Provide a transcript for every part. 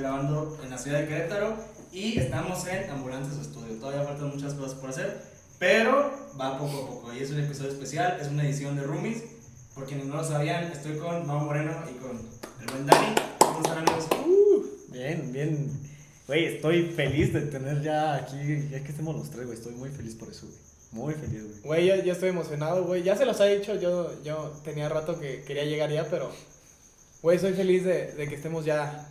grabando en la ciudad de Querétaro y estamos en Ambulantes Estudio. Todavía faltan muchas cosas por hacer, pero va poco a poco. Y es un episodio especial, es una edición de Roomies. Por quienes no lo sabían, estoy con Mau Moreno y con el buen Dani. ¿Cómo están, amigos? Bien, bien. Güey, estoy feliz de tener ya aquí, ya que estemos los tres, güey. Estoy muy feliz por eso, güey. Muy feliz, güey. Güey, yo, yo estoy emocionado, güey. Ya se los ha dicho, yo, yo tenía rato que quería llegar ya, pero, güey, soy feliz de, de que estemos ya.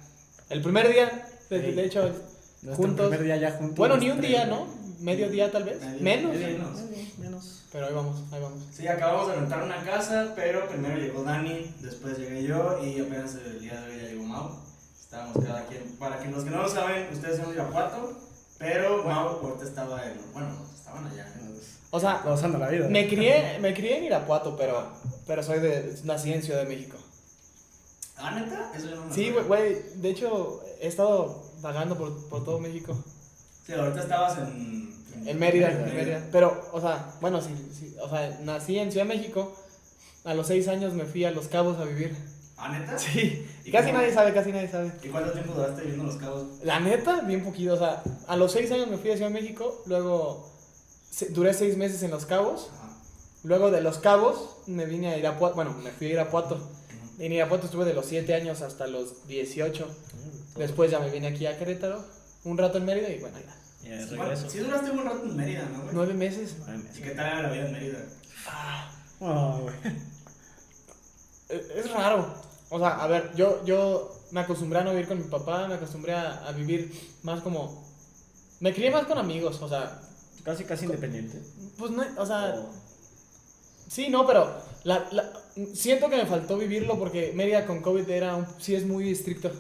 El primer día, de, Sí. de hecho, Nuestro juntos. primer día ya juntos. Bueno, ni un día. ¿no? Medio día tal vez. Medio- Menos. medio- menos. Menos. Pero ahí vamos, ahí vamos. Sí, acabamos de rentar una casa, pero primero llegó Dani, después llegué yo y apenas el día de hoy ya llegó Mau. Estábamos cada quien. Para que los que no lo saben, ustedes son de Irapuato, pero Mau ahorita estaba en. Bueno, estaban allá. ¿eh? O sea, la vida. me crié, me crié en Irapuato, pero, pero soy de, nací en Ciudad de México. ¿Ah, neta? Eso yo no me Sí, acuerdo. güey, de hecho, he estado vagando por, por todo México. Sí, ahorita estabas en. En Mérida, Mérida. en Mérida. Pero, o sea, bueno, sí, sí, o sea, nací en Ciudad de México. A los seis años me fui a Los Cabos a vivir. ¿Ah, neta? Sí. ¿Y Casi cómo? nadie sabe, casi nadie sabe. ¿Y cuánto tiempo duraste viviendo en Los Cabos? La neta, bien poquito. O sea, a los seis años me fui a Ciudad de México. Luego se- duré seis meses en Los Cabos. Ajá. Luego de Los Cabos me vine a Irapuato. Bueno, me fui a Irapuato. En Irapuato estuve de los siete años hasta los 18. Después ya me vine aquí a Querétaro. Un rato en Mérida y bueno, ya. Y de Sí, regreso. Sí, duraste un rato en Mérida, ¿no, güey? Nueve meses. Ay, ¿Y qué tal era la vida en Mérida? Oh, güey. Es es raro. O sea, a ver, yo, yo me acostumbré a no vivir con mi papá, me acostumbré a, a vivir más como... Me crié más con amigos, o sea, Casi, casi independiente. pues no, o sea, Oh. sí, no, pero la, la- siento que me faltó vivirlo porque Mérida con COVID era, un- sí es muy estricto.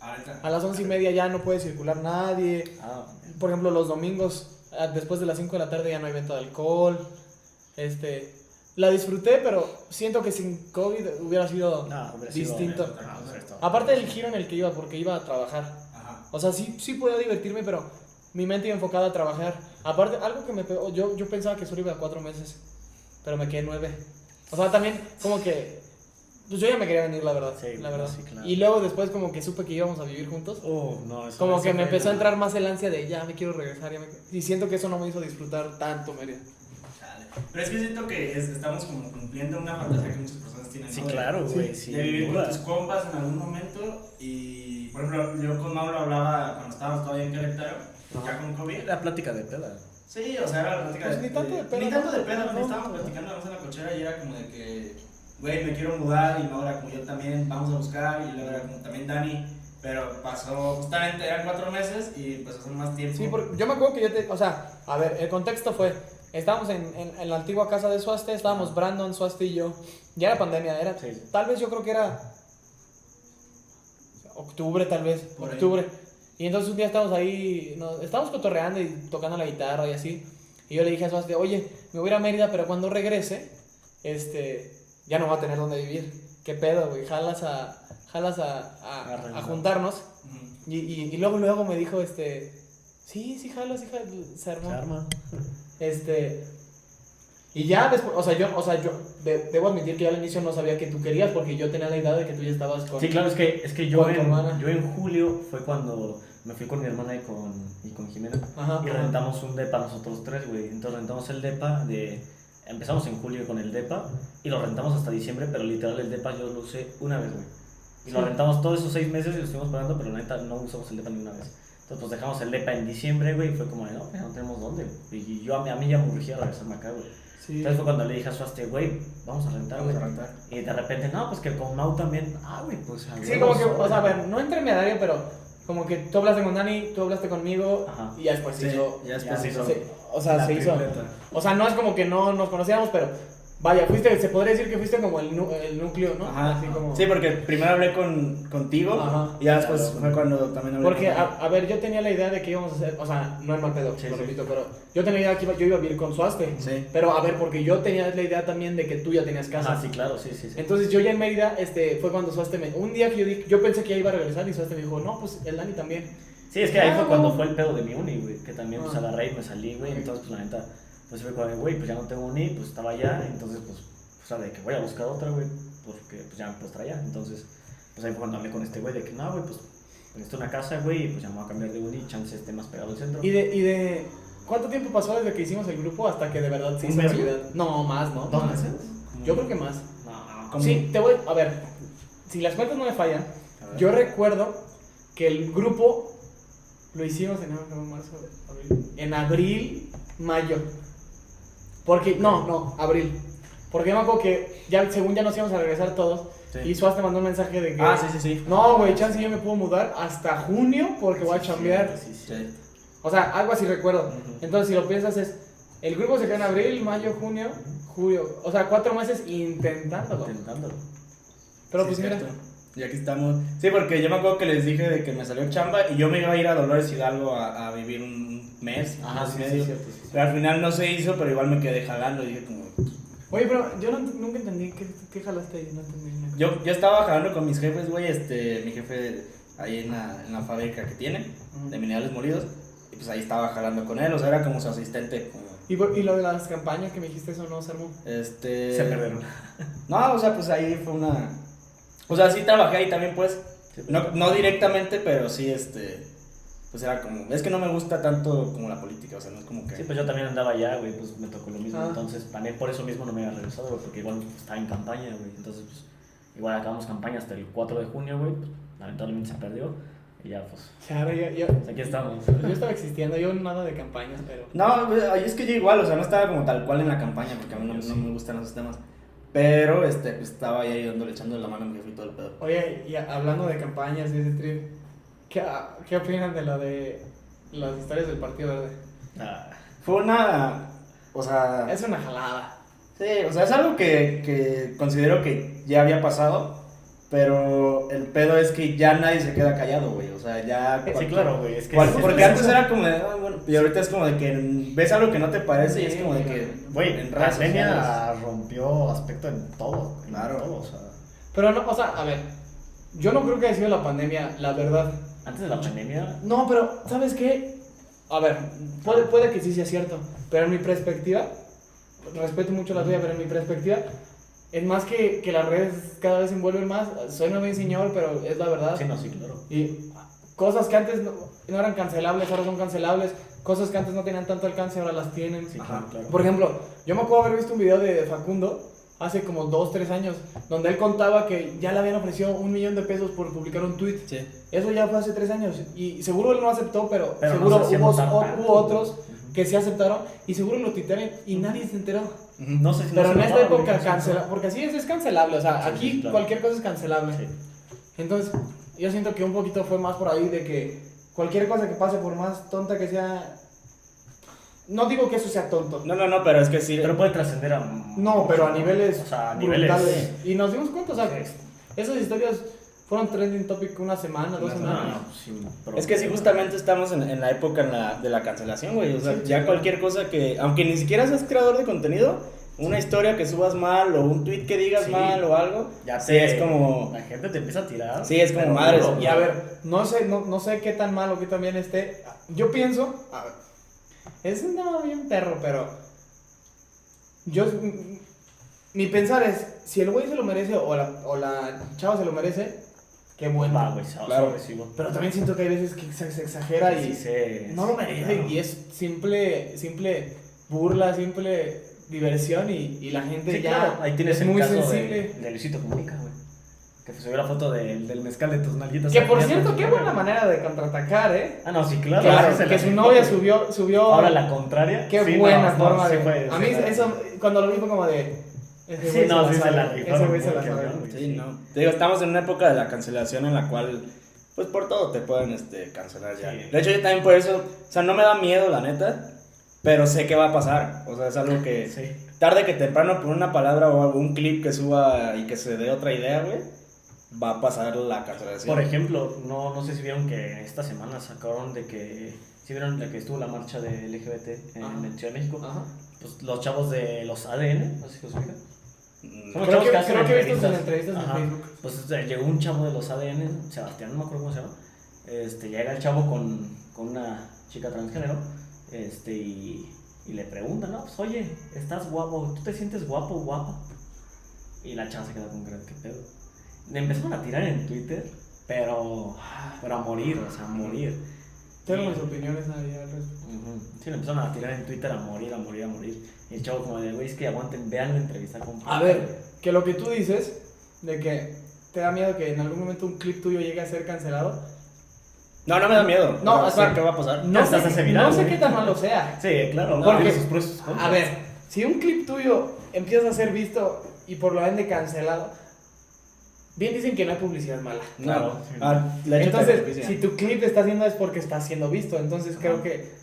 Ahorita. A las once y media ya no puede circular nadie. Ah, Por ejemplo, los domingos, ah, después de las 5 de la tarde ya no hay venta de alcohol. Este, la disfruté, pero siento que sin COVID hubiera sido no, hubiera sido- distinto. Ah, hubiera estado- Aparte del giro en el que iba, porque iba a trabajar. Ajá. O sea, sí, sí podía divertirme, pero mi mente iba enfocada a trabajar. Aparte, algo que me pegó, yo, yo pensaba que solo iba a cuatro meses, pero me quedé nueve. O sea, también como que, pues yo ya me quería venir, la verdad. Sí, la verdad. sí, claro. Y luego después como que supe que íbamos a vivir juntos. Oh, no, eso- Como que me empezó a entrar más el ansia de ya me quiero regresar. ya me- Y siento que eso no me hizo disfrutar tanto, Mérida. Pero es que siento que es- estamos como cumpliendo una fantasía que muchas personas tienen. Sí, ¿no? De- claro, güey. Sí, de vivir con tus compas en algún momento y, por ejemplo, yo con Mauro hablaba cuando estábamos todavía en Querétaro, ya con COVID. La plática de peda. Sí, o sea, era la plática Pues de, ni tanto de pedo, Ni tanto de pedo, No. estábamos platicando nada más en la cochera y era como de que, güey, me quiero mudar y era como yo también, vamos a buscar y luego era como también Dani, pero pasó, justamente eran cuatro meses y pues hace más tiempo. Sí, porque yo me acuerdo que yo te. O sea, a ver, el contexto fue. Estábamos en, en, en la antigua casa de Suaste, estábamos Brandon, Suaste y yo. Ya era pandemia, era. Sí. Tal vez yo creo que era. Octubre, tal vez. Por ahí. Y entonces un día estábamos ahí. No, estábamos cotorreando y tocando la guitarra y así. Y yo le dije a Suaste, oye, me voy a ir a Mérida, pero cuando regrese, este. Ya no va a tener dónde vivir. ¿Qué pedo, güey? Jalas a. Jalas a, a, a juntarnos. Y, y, y luego, luego me dijo, este, sí, sí, jalo, sí, jalo, se armó. Se arma. Este, y ya después, o sea, yo, o sea, yo de- debo admitir que yo al inicio no sabía que tú querías porque yo tenía la idea de que tú ya estabas con... Sí, claro, es que, es que yo, hermana. en, yo en julio fue cuando me fui con mi hermana y con, y con Jimena. Ajá, Y ajá. rentamos un depa nosotros tres, güey. Entonces rentamos el depa de... Empezamos en julio con el depa y lo rentamos hasta diciembre, pero literal el depa yo lo usé una vez, güey. Y lo rentamos todos esos seis meses y lo estuvimos pagando, pero la neta no usamos el depa ni una vez. Entonces pues dejamos el depa en diciembre, güey, y fue como de, no, no tenemos dónde. güey". Y yo a mí, a mí ya me urgía regresarme acá, güey. Sí. Entonces fue cuando le dije a Suaste, güey, vamos a rentar, Vamos güey. a rentar. Y de repente, no, pues que con Mau también, ah, güey, pues a Sí, como que, o sea, ver, no intermediario, pero como que tú hablaste con Dani, tú hablaste conmigo Ajá. y ya después se Sí, hizo... ya después ya se hizo. o sea, la se hizo... O sea, no es como que no nos conocíamos, pero vaya, fuiste, se podría decir que fuiste como el, el núcleo, ¿no? Ajá. Así como... Sí, porque primero hablé con, contigo Ajá. y ya después Claro. fue cuando también hablé Porque, con a, a ver, yo tenía la idea de que íbamos a hacer, o sea, no es mal pedo, Sí, lo sí. repito, pero yo tenía la idea que iba- yo iba a vivir con Suaste. Sí. Pero, a ver, porque yo tenía la idea también de que tú ya tenías casa. Ah, sí, claro, sí, sí, sí. Entonces, yo ya en Mérida, este, fue cuando Suaste me... Un día que yo dije, yo pensé que ya iba a regresar y Suaste me dijo, no, pues el Dani también. Sí, es que ahí Ah, fue cuando huevo. fue el pedo de mi uni, güey. Que también pues Ah. agarré y me salí, güey. Ok. Entonces, pues la neta, pues fue como, de, güey, pues ya no tengo uni, pues estaba allá. Entonces, pues, o sea, de que voy a buscar otra, güey. Porque pues ya pues traía. Entonces, Pues ahí fue cuando hablé con este güey de que no, güey, pues necesito una casa, güey, y pues ya me voy a cambiar de uni chance esté más pegado al centro. ¿Y de, ¿Y de cuánto tiempo pasó desde que hicimos el grupo hasta que de verdad se ¿Un hizo realidad? No, más, ¿no? ¿Dos meses? Yo creo que más. No, ¿Cómo? Sí, te voy. A ver, si las cuentas no me fallan, yo recuerdo que el grupo lo hicimos en marzo, abril. En abril, mayo. Porque, no, no, abril. Porque yo me acuerdo que ya, según ya nos íbamos a regresar todos, Sí. y Suaz te mandó un mensaje de que. Ah, sí, sí, sí. No, güey, chance yo me puedo mudar hasta junio porque voy a chambear. Sí, sí. O sea, algo así recuerdo. Entonces, si lo piensas, es. El grupo se queda en abril, mayo, junio, julio. O sea, cuatro meses intentándolo. Intentándolo. Pero pues mira. cierto. Y aquí estamos. Sí, porque yo me acuerdo que les dije de que me salió chamba y yo me iba a ir a Dolores Hidalgo a, a vivir un mes, Ajá, mes sí, y sí, medio. cierto, sí, sí. Pero al final no se hizo, pero igual me quedé jalando y dije como... Oye, pero yo no- nunca entendí qué, qué jalaste ahí. No entendí. nada. Yo, yo estaba jalando con mis jefes, güey, este, mi jefe ahí en la, en la fábrica que tiene, de minerales molidos, y pues ahí estaba jalando con él, o sea, era como su asistente. como, ¿Y, por- y lo de las campañas que me dijiste, eso no se armó. Este... Se perdieron. No, o sea, pues ahí fue una... O sea, sí trabajé ahí también, pues, pues. no, no directamente, pero sí, este... Pues era como... Es que no me gusta tanto como la política, o sea, no es como que... Sí, pues yo también andaba allá, güey, pues me tocó lo mismo. Ah. Entonces, también por eso mismo no me había regresado, güey, porque igual estaba en campaña, güey. Entonces, pues, igual acabamos campaña hasta el 4 de junio, güey. Pues, lamentablemente se perdió. Y ya, pues, O sea, ahora yo, yo, pues, aquí estamos. yo estaba existiendo, yo nada de campañas, pero. No, pues, ahí es que yo igual, o sea, no estaba como tal cual en la campaña, porque a mí no, Yo no sí. me gustan esos temas. Pero, este, pues estaba ahí ayudándole, echando la mano a mi jefe y todo el pedo. Oye, y hablando de campañas y ese trip, ¿qué, ¿qué opinan de lo de las historias del Partido Verde? Ah, Fue una... O sea... Es una jalada. Sí, o sea, es algo que, que considero que ya había pasado, pero el pedo es que ya nadie se queda callado, güey. O sea, ya... sí, claro, güey. Es que cual- porque es- antes era como de, "Ah, bueno, y ahorita es como de que ves algo que no te parece y es como de que, Güey, en la pandemia rompió aspecto en todo. en Claro. todo, o sea, Pero no, o sea, a ver, yo no creo que haya sido la pandemia, la verdad. Antes de la pandemia, No, pero, ¿sabes qué? A ver, puede, puede que sí sea cierto, pero en mi perspectiva, respeto mucho la tuya, pero en mi perspectiva, es más que, que las redes cada vez se envuelven más. Suena bien señor, pero es la verdad. sí, no, sí, claro. Y cosas que antes no, no eran cancelables, ahora son cancelables. Cosas que antes no tenían tanto alcance, ahora las tienen. Sí, Ajá. claro. Por ejemplo, yo me acuerdo haber visto un video de Facundo hace como 2, 3 años, donde él contaba que ya le habían ofrecido un millón de pesos por publicar un tweet. Sí. Eso ya fue hace 3 años. Y seguro él no aceptó, pero, Pero no seguro se hacía hubo, tanto. otros que sí aceptaron y seguro lo tuitearon y nadie se enteró. No sé si no Pero en esta época no cancela, porque así es, es cancelable. O sea, Sí, aquí sí, claro. cualquier cosa es cancelable. Entonces, yo siento que un poquito fue más por ahí de que cualquier cosa que pase, por más tonta que sea. No digo que eso sea tonto. No, no, no, pero es que sí. Pero puede trascender a. No, pero a niveles, O sea, a niveles. brutales. Y nos dimos cuenta, o sea, Sí. esas historias fueron trending topic una semana, dos No, semanas. no, sí, pero- Es que sí, justamente estamos en, en la época en la- de la cancelación, güey. O sea, Sí, ya sí. cualquier cosa que, aunque ni siquiera seas creador de contenido, una historia que subas mal o un tweet que digas Sí. mal o algo, Ya sí, te- es como... La gente te empieza a tirar. Sí, es como madres. duro, Y a ver, no sé, no, no sé qué tan mal o qué tan bien esté. Yo pienso, a ver, es un tema bien perro, pero yo, mi pensar es, si el güey se lo merece o la, o la chava se lo merece, qué bueno. Va, güey, se Claro. recibo. Pero también siento que hay veces que se, exagera y se- no lo merece claro. y es simple, simple burla, simple diversión y, y la gente Sí, ya claro, ahí tienes es el muy caso sensible. de, de Luisito Comunica, güey. Que subió la foto del- del mezcal de tus nalguitas. Que por cierto, qué buena manera de contraatacar, ¿eh? Ah, no, sí, claro. Claro, sí se que la su novia subió, subió. Ahora la contraria. Qué sí, buena no, no, forma sí de. fue- a sí mí eso, cuando lo vi fue como de. ese Sí, no, se sí se la rifaron Ese se. Sí, no. Te digo, estamos en una época de la cancelación en la cual, pues por todo te pueden este, cancelar ya. Sí. De hecho, yo también por eso, o sea, no me da miedo, la neta, pero sé que va a pasar. O sea, es algo que Sí. tarde que temprano, por una palabra o algún clip que suba y que se dé otra idea, güey, va a pasar la cancelación. Por ejemplo, no, no sé si vieron que esta semana sacaron de que. Si vieron de que estuvo la marcha de LGBT en, Ajá. en Ciudad de México. Ajá. Pues los chavos de los ADN, no sé si los ubican. Mm, Creo chavos que, que hacen creo que he visto sus entrevistas. entrevistas en. Facebook. Pues llegó un chavo de los ADN, Sebastián, no me acuerdo cómo se llama. Este, llega el chavo con, con una chica transgénero este, y, y le pregunta, ¿no? Pues oye, estás guapo, ¿tú te sientes guapo o guapa? Y la chava se queda con cara, ¿qué pedo? Le empezaron a tirar en Twitter, pero, pero a morir, o sea, a morir. Tengo mis opiniones ahí al respecto. Ujú. Sí, le empezaron a tirar en Twitter a morir, a morir, a morir. Y el chavo como de, güey, es que aguanten, vean la entrevista con... A ver, que lo que tú dices, de que te da miedo que en algún momento un clip tuyo llegue a ser cancelado, No, no me da miedo. No, No, o sea, ¿qué va a pasar? no Hasta sé, viral, no sé qué tan malo sea. Sí, claro, Porque- sus contras. A ver, si un clip tuyo empieza a ser visto y por lo ende cancelado, bien dicen que no hay publicidad mala. No. Claro. Ah, la Entonces, si tu clip está haciendo es porque está siendo visto. Entonces creo que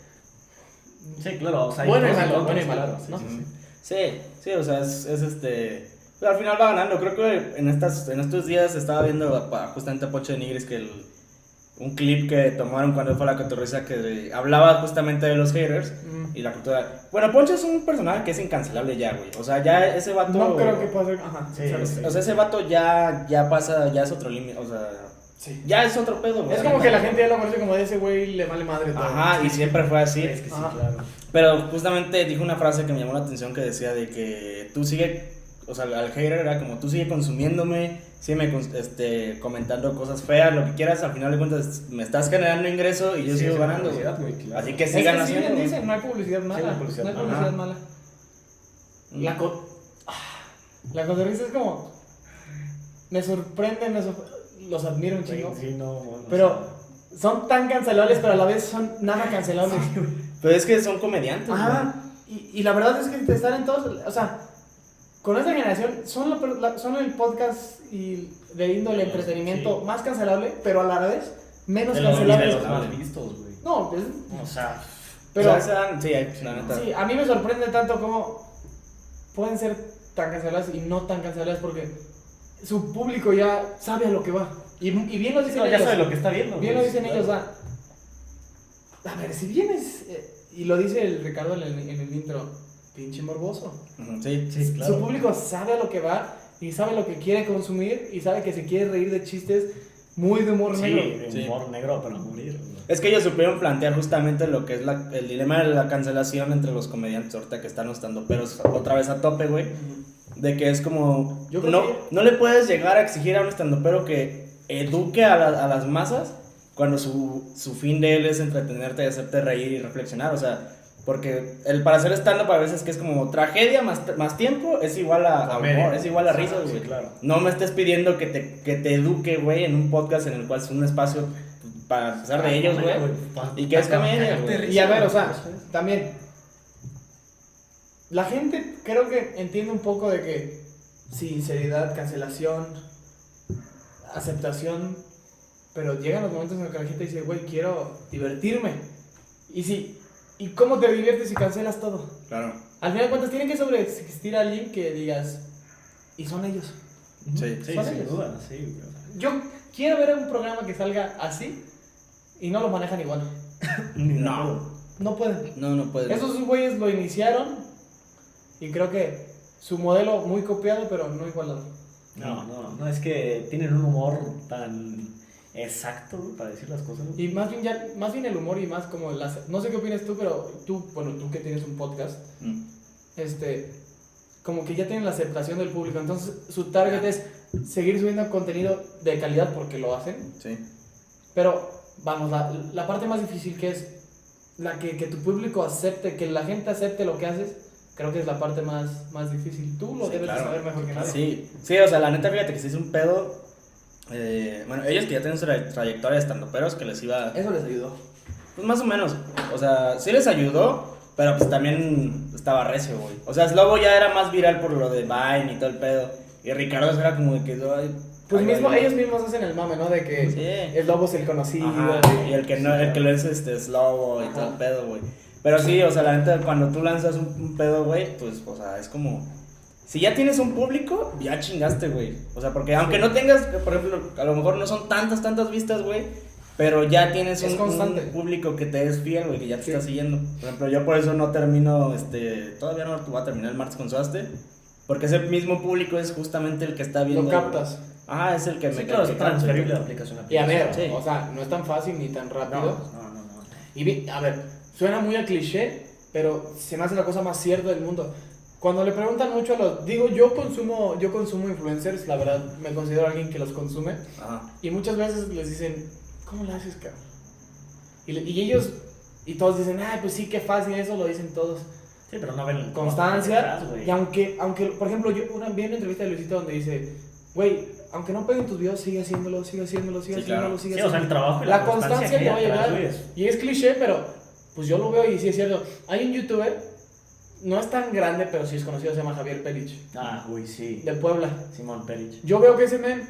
Sí, claro, o sea, Bueno y malo, bueno y malo, claro, sí, ¿no? sí, sí. Sí, sí, o sea, es, es este. pero al final va ganando. Creo que en, estas, en estos días estaba viendo justamente a Pocho de Nigris que el, un clip que tomaron cuando fue la cotorriza que hablaba justamente de los haters mm, y la cultura. Bueno, Poncho es un personaje que es incancelable ya, güey. O sea, ya ese vato. no creo que pueda ser. Ajá, Sí. O sea, ese vato ya, ya pasa, ya es otro límite. O sea, Sí. ya es otro pedo, güey. Es como que la gente ya lo conoce como de ese güey le vale madre todo. Ajá, y siempre fue así. Es que sí, claro. Pero justamente dijo una frase que me llamó la atención que decía de que tú sigue, o sea, al hater era como tú sigue consumiéndome, sigue este, comentando cosas feas, lo que quieras, al final de cuentas me estás generando ingreso y yo Sí, sigo ganando. claro. Así que Es sigan que haciendo. dicen, no hay publicidad mala. no hay publicidad no hay mala. publicidad Ajá. mala. La, co Ah, la cotorriza es como. Me sorprende, me sor- los admiro un chingo. Sí, no, bueno, Pero son tan cancelables, pero a la vez son nada cancelables. Pero es que son comediantes. Ajá. Y, y la verdad es que te están en todos. O sea, con esta generación son, la per- la- son el podcast y de índole entretenimiento Sí. más cancelable, pero a la vez menos de cancelable. los más vistos, güey. No, es- O sea, pero. O sea, sí, hay- la neta. Sí, a mí me sorprende tanto cómo pueden ser tan canceladas y no tan canceladas porque su público ya sabe a lo que va. Y, y bien lo dicen no, ya ellos. sabe lo que está viendo. Bien lo dicen claro. ellos, va. A ver, si vienes, eh, y lo dice el Ricardo en el, en el intro, pinche morboso. Sí, Sí, Su claro. público sabe a lo que va y sabe lo que quiere consumir y sabe que se quiere reír de chistes muy de humor Sí, negro. de Sí. humor negro para morir. Es que ellos supieron plantear justamente lo que es la- el dilema de la cancelación entre los comediantes ahorita que están estando peros otra vez a tope, güey. De que es como. Yo creo no, que- no le puedes llegar a exigir a un estandopero que eduque a, la- a las masas cuando su, su fin de él es entretenerte y hacerte reír y reflexionar. O sea, porque el para hacer stand-up a veces que es como tragedia más, más tiempo es igual a, a humor, es igual a Sí, risas, sí, güey. claro. No me estés pidiendo que te, que te eduque, güey, en un podcast en el cual es un espacio para empezar de ellos, güey. ¿Y qué es comedia, güey? Y a ver, o sea, también. La gente creo que entiende un poco de que sinceridad, cancelación, aceptación, pero llegan los momentos en los que la gente dice, güey, quiero divertirme. Y si, ¿y cómo te diviertes si cancelas todo? Claro. Al final de cuentas, tiene que sobreexistir alguien que digas, y son ellos. Sí. Sí, Son sin ellos. duda, sí. Yo quiero ver un programa que salga así y no lo manejan igual. No. No pueden. No, no puedes. Esos güeyes lo iniciaron y creo que su modelo muy copiado, pero no igualado. No, no, no, es que tienen un humor tan exacto güey, para decir las cosas. güey. Y más bien, ya, más bien el humor y más como las... No sé qué opinas tú, pero tú, bueno, tú que tienes un podcast, Mm. este, como que ya tienen la aceptación del público. Entonces, su target es seguir subiendo contenido de calidad porque lo hacen. Sí. Pero, vamos, la, la parte más difícil que es la que, que tu público acepte, que la gente acepte lo que haces, creo que es la parte más, más difícil. Tú lo Sí, debes claro. saber mejor que nadie. Sí, sí, o sea, la neta, fíjate que se hizo un pedo. Eh, bueno, ellos que ya tienen su tra- trayectoria estando peros, que les iba. Eso les ayudó. Pues más o menos. O sea, sí les ayudó, pero pues también estaba recio, güey. O sea, Slobo ya era más viral por lo de Vine y todo el pedo. Y Ricardo era como de que. ay, Pues ay, mismo, ay, ellos mismos hacen el mame, ¿no? De que Sí. el lobo es el conocido. Ajá, y el que no, el que lo es este Slobo y Ajá. todo el pedo, güey. Pero sí, o sea, la neta, cuando tú lanzas un, un pedo, güey, pues, o sea, es como. Si ya tienes un público, ya chingaste, güey. O sea, porque aunque no tengas, por ejemplo, a lo mejor no son tantas, tantas vistas, güey. Pero ya tienes Es un, público que te es fiel, güey, que ya te Sí. está siguiendo. Por ejemplo, yo por eso no termino, este, todavía no voy a terminar el martes con Suaste. Porque ese mismo público es justamente el que está viendo. Lo captas. Ajá, es el que Sí, me claro, es transferible de güey. aplicación a Y a ver. Sí. o sea, no es tan fácil ni tan No, rápido. no, no, no. Y vi- a ver, suena muy a cliché, pero se me hace la cosa más cierta del mundo. Cuando le preguntan mucho a los, digo, yo consumo, yo consumo influencers, la verdad, me considero alguien que los consume. Ajá. Y muchas veces les dicen, ¿cómo lo haces, cabrón? Y, le- y ellos, y todos dicen, ay, pues sí, qué fácil, eso lo dicen todos. Sí, pero no ven Constancia. detrás. Y aunque, aunque, por ejemplo, yo una, vi una entrevista de Luisito donde dice, güey, aunque no peguen tus videos, sigue haciéndolo, sigue haciéndolo, sigue Sí, haciéndolo, claro. sigue Sí, o sea, el haciéndolo. trabajo y La la, constancia que le va a llegar. Y es cliché, pero pues yo lo veo y sí es cierto. Hay un youtuber, no es tan grande, pero sí es conocido, se llama Javier Pelich, Ah, güey, sí. de Puebla. Simón Perich. Yo veo que ese men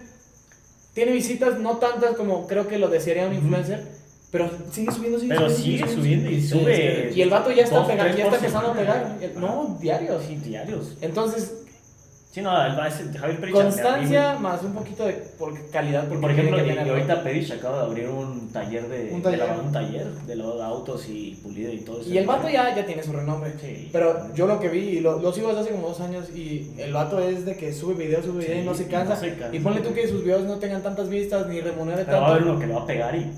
tiene visitas, no tantas como creo que lo desearía un influencer, pero sigue subiendo, sigue Pero subiendo. sigue subiendo y sube. Y el vato ya está, pegando, ya está empezando a pegar. No, diarios. Sí, diarios. Entonces, Sí, no, Javier Perich. constancia más un poquito de por calidad. Porque por ejemplo, y, ahorita Perich acaba de abrir un taller de, Un de taller. lavado- un taller de lavado de autos y pulido y todo eso. Y el vato ya, ya tiene su renombre. Sí. Pero yo lo que vi, y lo, lo sigo desde hace como dos años, y el vato es de que sube video, sube video y no se no cansa. se cansa. Y ponle tú que sus videos no tengan tantas vistas ni remunere Pero va a haber tanto. uno que le va a pegar y.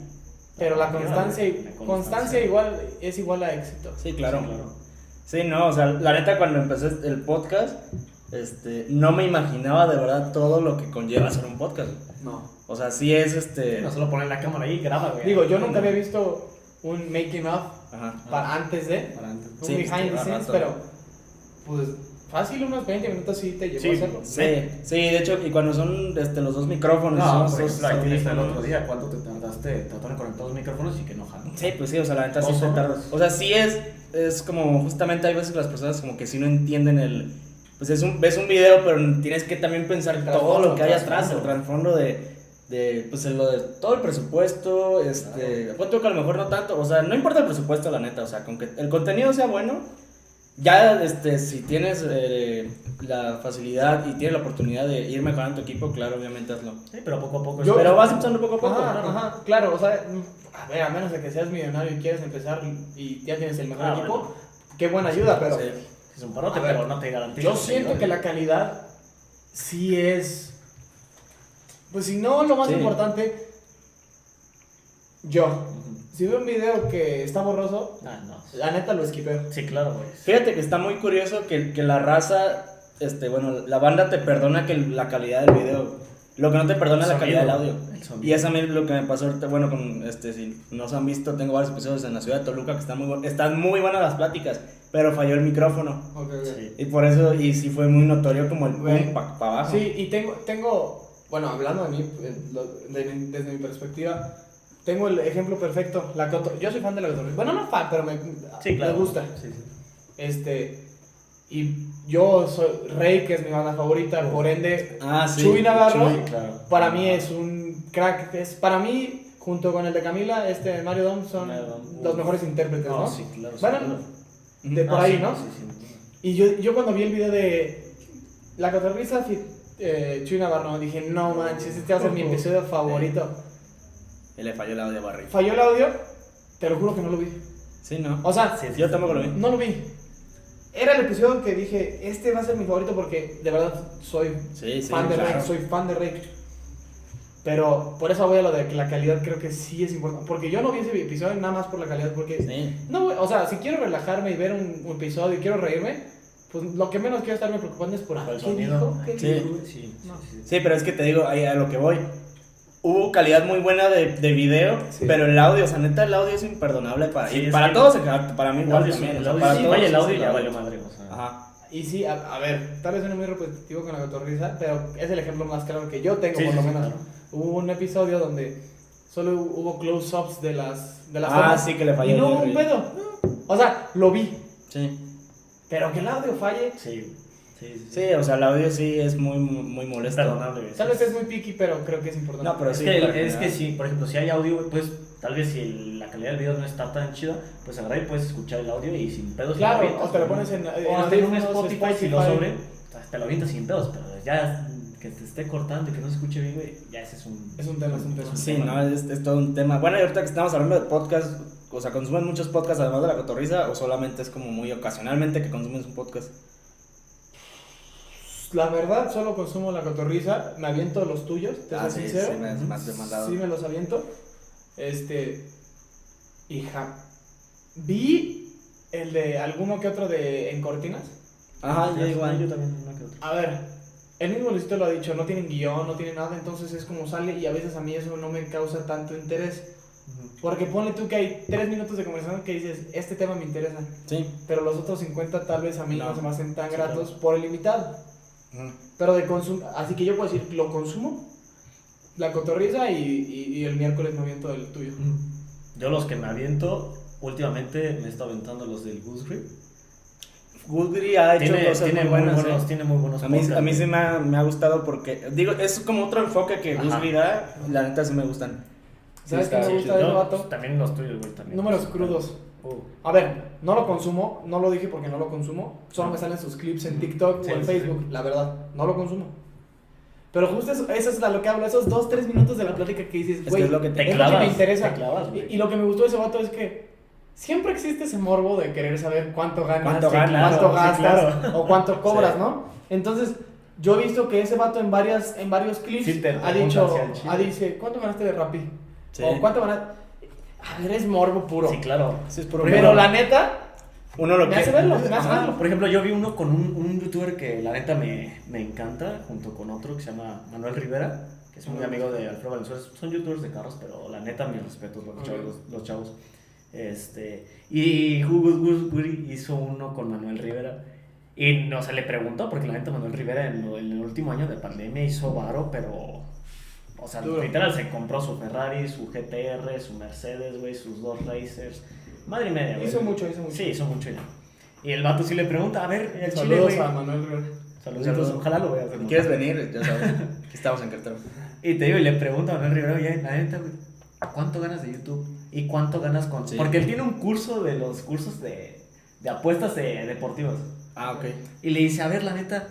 Pero la Arriba, constancia, la constancia igual es igual a éxito. Sí, claro. Sí, claro. Sí, no, o sea, la neta cuando empecé el podcast, este, no me imaginaba de verdad todo lo que conlleva hacer un podcast. No. O sea, sí es este... No solo poner la cámara ahí y graba, güey. Digo, yo nunca había visto un making of Ajá. para antes de, Para antes. un Sí, behind the scenes, pero pues fácil unos 20 minutos sí te llevó Sí, a hacerlo. Sí, sí, de hecho, y cuando son este, los dos micrófonos, No, son por dos ejemplo, aquí está el otro día, ¿cuánto te tardaste tratando de conectar los micrófonos y que no jalan? Sí, pues sí, o sea, la neta sí Dos te tardas. O sea, sí es, es como, justamente hay veces que las personas como que sí no entienden el... Pues es un, ves un video, pero tienes que también pensar todo lo que hay atrás, el trasfondo de, de, pues lo de todo el presupuesto, este, punto que a lo mejor no tanto, o sea, no importa el presupuesto, la neta, o sea, con que el contenido sea bueno, ya, este, si tienes eh, la facilidad y tienes la oportunidad de ir mejorando tu equipo, claro, obviamente hazlo. Sí, pero poco a poco. Yo- Pero vas empezando poco a poco, Ajá, claro. ajá, claro, o sea, a ver, a menos de que seas millonario y quieras empezar y ya tienes el mejor Ah, equipo, bueno. qué buena ayuda, pero Sí. Es un parote, ver, pero no te garantiza. yo siento que la calidad sí es, pues si no lo más Sí. importante, yo, si veo un video que está borroso, Ah, no. la neta lo esquipeo. Sí, claro, güey. Fíjate que está muy curioso que, que la raza, este, bueno, la banda te perdona que la calidad del video. Lo que no te perdona es la calidad del audio. Y eso a mí es lo que me pasó ahorita, bueno, con, este, si no se han visto, tengo varios episodios en la ciudad de Toluca que están muy, están muy buenas las pláticas, pero falló el micrófono. Sí. Y por eso, y sí fue muy notorio como el boom para abajo. Sí, y tengo, tengo, bueno, hablando de mí, eh, de mi- desde mi perspectiva, tengo el ejemplo perfecto. La coto- yo soy fan de la cotorrisa. Bueno, no fan, pero me, Sí, claro. me gusta. Sí, sí. Este, y yo soy Rey, que es mi banda favorita, por ende, Ah, sí. Chuy Navarro, Sí, claro. para mí es un crack. Es, para mí, junto con el de Camila, este Mario Dom son Mario Dom, los mejores intérpretes, ¿no? No, sí, claro. Bueno, sí, de por Ah, ahí, ¿no? Sí, sí. Y yo, yo cuando vi el video de La Cotorrisa, eh, Chuy Navarro, dije, no manches, este va a ser mi episodio favorito. Y le falló el audio a Barry. Falló el audio, te lo juro que no lo vi. Sí, ¿no? O sea. Yo tampoco lo vi. no lo vi. Era el episodio que dije, este va a ser mi favorito porque de verdad soy Sí, sí, fan de claro. Rey, soy fan de Rey. Pero por eso voy a lo de que la calidad creo que sí es importante. Porque yo no vi ese episodio nada más por la calidad, porque... Sí. No, o sea, si quiero relajarme y ver un, un episodio y quiero reírme, pues lo que menos quiero estarme preocupando es por Por el ¿qué sonido. dijo? ¿Qué Sí. dijo? Sí, sí, No. sí. Sí, pero es que te digo, ahí a lo que voy. Hubo calidad muy buena de, de video, Sí. pero el audio, o sea, neta, el audio es imperdonable para, Sí, y para todos, para mí El igual también. el audio, para todos el audio ya valió madre. O sea. Ajá. Y sí, a, a ver, tal vez suene muy repetitivo con la cotorrisa, pero es el ejemplo más claro que yo tengo, Sí, por lo sí, menos. claro. Hubo un episodio donde solo hubo close-ups de las, de las Ah, tomas sí, que le falló Y no hubo un pedo. O sea, lo vi, Sí. pero que el audio falle, Sí, sí, sí. Sí, o sea, el audio sí es muy, muy es molesto. perdonable. tal vez es muy picky, pero creo que es importante. No, pero Es sí. que, es que sí, por ejemplo, si hay audio, pues tal vez si el- la calidad del video no está tan chida, pues agarrar y puedes escuchar el audio y sin pedos. Claro, lo avientas, o te lo pones en, O en un audífonos, Spotify, si lo Spotify. sobre, te lo avientas sin pedos, pero ya que te esté cortando y que no se escuche bien, güey, ya ese es un... Es un tema, es un tema. Sí, no, es, es todo un tema. Bueno, y ahorita que estamos hablando de podcast, o sea, ¿consumen muchos podcasts además de la cotorriza o solamente es como muy ocasionalmente que consumes un podcast? La verdad, solo consumo la cotorriza, me aviento los tuyos, te soy Ah, sí, sincero. sí, me has demandado. Sí me los aviento. Este. Hija. Vi el de alguno que otro de en cortinas. Ajá, yo Yo igual. Yo también, una que otra. A ver, el mismo Luisito lo ha dicho, no tienen guion, no tienen nada, entonces es como sale y a veces a mí eso no me causa tanto interés. Porque ponle tú que hay tres minutos de conversación que dices, este tema me interesa, Sí. pero los otros 50 tal vez a mí no, No. se me hacen tan Sí, gratos por el limitado. Pero de consumo, así que yo puedo decir, lo consumo, la cotorriza y, y, y el miércoles me aviento el tuyo. Yo los que me aviento, últimamente me he estado aventando los del Goose Grip. Goodry ha hecho Tiene, cosas tiene muy buenos, ¿eh? tiene muy buenos A mí, podcasts, a mí sí me ha, me ha gustado porque, digo, es como otro enfoque que. Goodry da, la neta sí me gustan. ¿Sabes Sí, qué me está gusta de pues, También los tuyos, güey. También. Números crudos. A ver, no lo consumo, no lo dije porque no lo consumo, solo me salen sus clips en TikTok Sí, o en sí, Facebook, la verdad, no lo consumo. Pero justo eso, eso es a lo que hablo, esos dos, tres minutos de la plática que dices, güey, es lo que te lo que me interesa. te clavas, y, y lo que me gustó de ese vato es que siempre existe ese morbo de querer saber cuánto ganas, Cuánto ganas, gastas claro. o cuánto cobras. ¿no? Entonces, yo he visto que ese vato en, varias, en varios clips ha dicho, ha dice, ¿cuánto ganaste de Rappi? Sí. O ¿cuánto ganaste? A ver, es morbo puro. Sí, claro. Sí, es puro Pero morbo. la neta, Uno lo me que... hace verlo, me hace Ajá. verlo. Por ejemplo, yo vi uno con un, un youtuber que la neta me, me encanta, junto con otro que se llama Manuel Rivera, que es muy amigo de Alfredo Valenzuela. Son youtubers de carros, pero la neta, mis respetos, los, chavos, los, los chavos. Este, y Hugo hizo uno con Manuel Rivera. Y no se le preguntó, porque la neta Manuel Rivera en, en el último año de pandemia hizo varo, pero. O sea, Duro. literal se compró su Ferrari, su GTR, su Mercedes, güey, sus dos Racers. Madre y media, güey. Hizo mucho, hizo mucho. Sí, hizo mucho ya. Y el vato sí le pregunta, a ver, el chile, Saludos güey. a Manuel Rivera. Saludos, Saludos. ojalá lo veas. Si quieres venir, ya sabes. Aquí estamos en Querétaro. Y te digo, y le pregunta a Manuel Rivera, oye, la neta, güey, ¿cuánto ganas de YouTube? ¿Y cuánto ganas con...? Sí. Porque él tiene un curso de los cursos de, de apuestas de, deportivas. Ah, ok. Y le dice, a ver, la neta,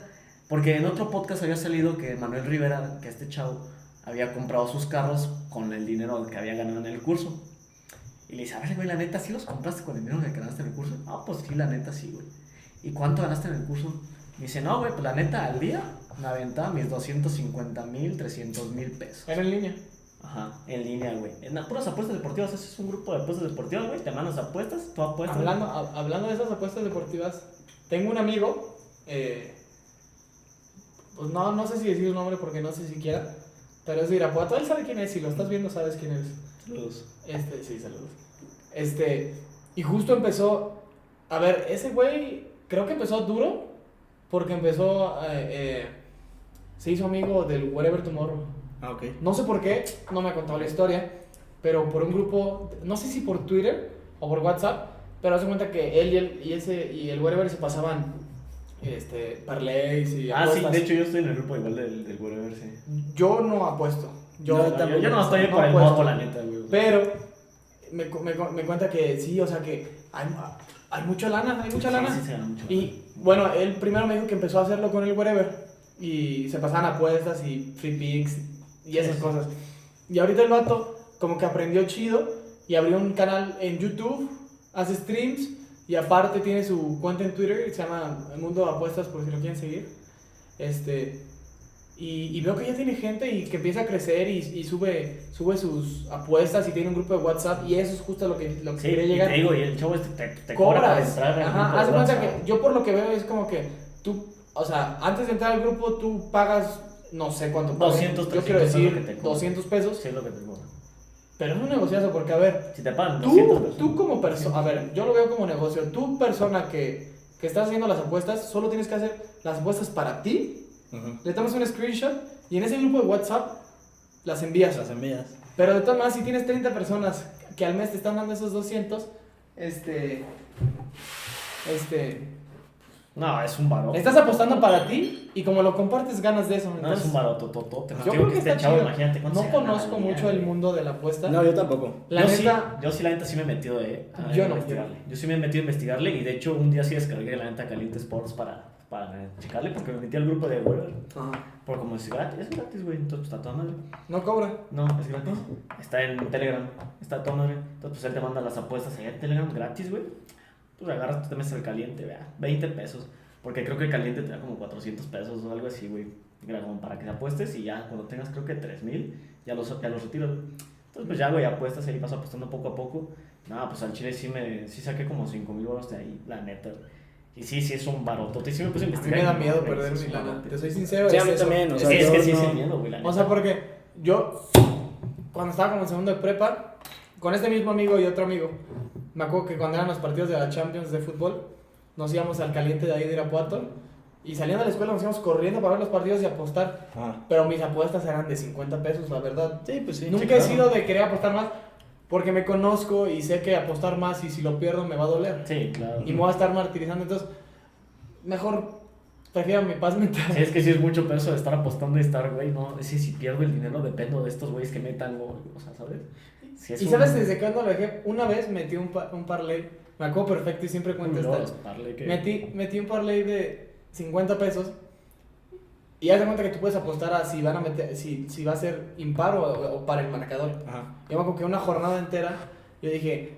porque en otro podcast había salido que Manuel Rivera, que este chavo, había comprado sus carros con el dinero que había ganado en el curso. Y le dice, a ver, güey, la neta, ¿sí los compraste con el dinero que ganaste en el curso? Ah, pues sí, la neta, sí, güey. ¿Y cuánto ganaste en el curso? Me dice, no, güey, pues la neta, al día me aventaba mis 250 mil, 300 mil pesos. Era en línea. Ajá, en línea, güey. En puras apuestas deportivas, ese es un grupo de apuestas deportivas, güey. Te mandas apuestas, tú apuestas. Hablando, hab- hablando de esas apuestas deportivas, tengo un amigo, eh, pues no, no sé si decir su nombre porque no sé siquiera, pero es de Irapuato, él sabe quién es, si lo estás viendo sabes quién eres. Saludos. Este, sí, saludos. Este, y justo empezó, a ver, ese güey creo que empezó duro porque empezó, eh, eh, se hizo amigo del Whatever Tomorrow. Ah, ok. No sé por qué, no me ha contado la historia, pero por un grupo, no sé si por Twitter o por WhatsApp, pero hace cuenta que él y, el, y ese y el whatever se pasaban este parlays y Ah, sí, apuestas. de hecho yo estoy en el grupo igual del, del Whatever, sí. yo no apuesto. Yo, No, Yo, tampoco. yo no estoy No por el apuesto. morbo, la neta, güey. pero me, me, me cuenta que sí, o sea que hay, hay mucha lana, hay mucha lana. Sí, sí, mucho. Y bueno, él primero me dijo que empezó a hacerlo con el whatever y se pasaban apuestas y free picks y esas Sí. cosas. Y ahorita el vato como que aprendió chido y abrió un canal en YouTube, hace streams y aparte tiene su cuenta en Twitter, se llama El Mundo de Apuestas por si lo quieren seguir. Este y, y veo que ya tiene gente y que empieza a crecer y, y sube, sube sus apuestas y tiene un grupo de WhatsApp y eso es justo lo que, lo que Sí, quería llegar te digo, y el chavo este te, te cobra para entrar Ajá, haz de cuenta que yo por lo que veo es como que tú, o sea, antes de entrar al grupo tú pagas, no sé cuánto pagas. 200, Yo quiero 300 es lo decir que te cobran. 200 pesos, Sí, es lo que te cobra. Pero es un negociazo porque, a ver, Si te pagan 200 tú, tú como persona, a ver, yo lo veo como negocio, tú persona que, que estás haciendo las apuestas, solo tienes que hacer las apuestas para ti, le tomas un screenshot y en ese grupo de WhatsApp las envías. Las envías. Pero de todas maneras, si tienes 30 personas que al mes te están dando esos 200, este, este, No, es un varón. Estás apostando para ti y como lo compartes ganas de eso. No, es Entonces, un barotototote. yo Digo creo que este chavo, chido. imagínate cuánto No conozco mucho el mundo de la apuesta. No, yo tampoco. la yo, neta, sí, yo sí, la neta, sí me he metido eh, a Yo no, investigarle. Yo sí me he metido a investigarle y de hecho un día sí descargué la neta Caliente Sports para, para checarle porque me metí al grupo de Weber. Ajá. Porque como es gratis, es gratis, güey. Entonces pues, está toda madre. no cobra. No, es gratis. Está en Telegram. Está toda madre. Entonces pues él te manda las apuestas allá en Telegram gratis, güey. Pues agarras, tú te metes al caliente, vea. 20 pesos. Porque creo que el caliente te da como 400 pesos o algo así, güey. Para que te apuestes y ya cuando tengas creo que 3000, ya los, ya los güey. Entonces pues ya, güey, apuestas ahí, vas apostando poco a poco. Nada, pues al chile sí me sí saqué como 5000 baros de ahí, la neta. Y sí, sí es un barotote. Y sí me puse a A mí investigar. me da miedo perder sí mi lana. Te soy sincero. Sí, a mí eso. también, o Es sea, que, es que sí es no- el miedo, güey. la O sea, neta. porque yo, cuando estaba como en segundo de prepa, con este mismo amigo y otro amigo, me acuerdo que cuando eran los partidos de la Champions de fútbol, nos íbamos al caliente de ahí de Irapuato y saliendo de la escuela nos íbamos corriendo para ver los partidos y apostar. Ajá. Pero mis apuestas eran de 50 pesos, la verdad. Sí, pues sí. Nunca sí, he sido de querer apostar más porque me conozco y sé que apostar más y si lo pierdo me va a doler. Sí, claro. Y me voy a estar martirizando, entonces mejor prefiero mi paz mental. Sí, es que sí es mucho peso de estar apostando y estar, güey, no, sí, si pierdo el dinero dependo de estos güeyes que metan gol, o sea, ¿sabes? Sí, ¿Y un- sabes desde cuándo lo dejé? Una vez metí un, pa- un parlay, me acuerdo perfecto y siempre Uy, cuento esta. que- Metí, metí un parlay de 50 pesos y haz de cuenta que tú puedes apostar a si van a meter, si, si va a ser impar o, o para el marcador. Ajá. Yo me acuerdo que una jornada entera, yo dije,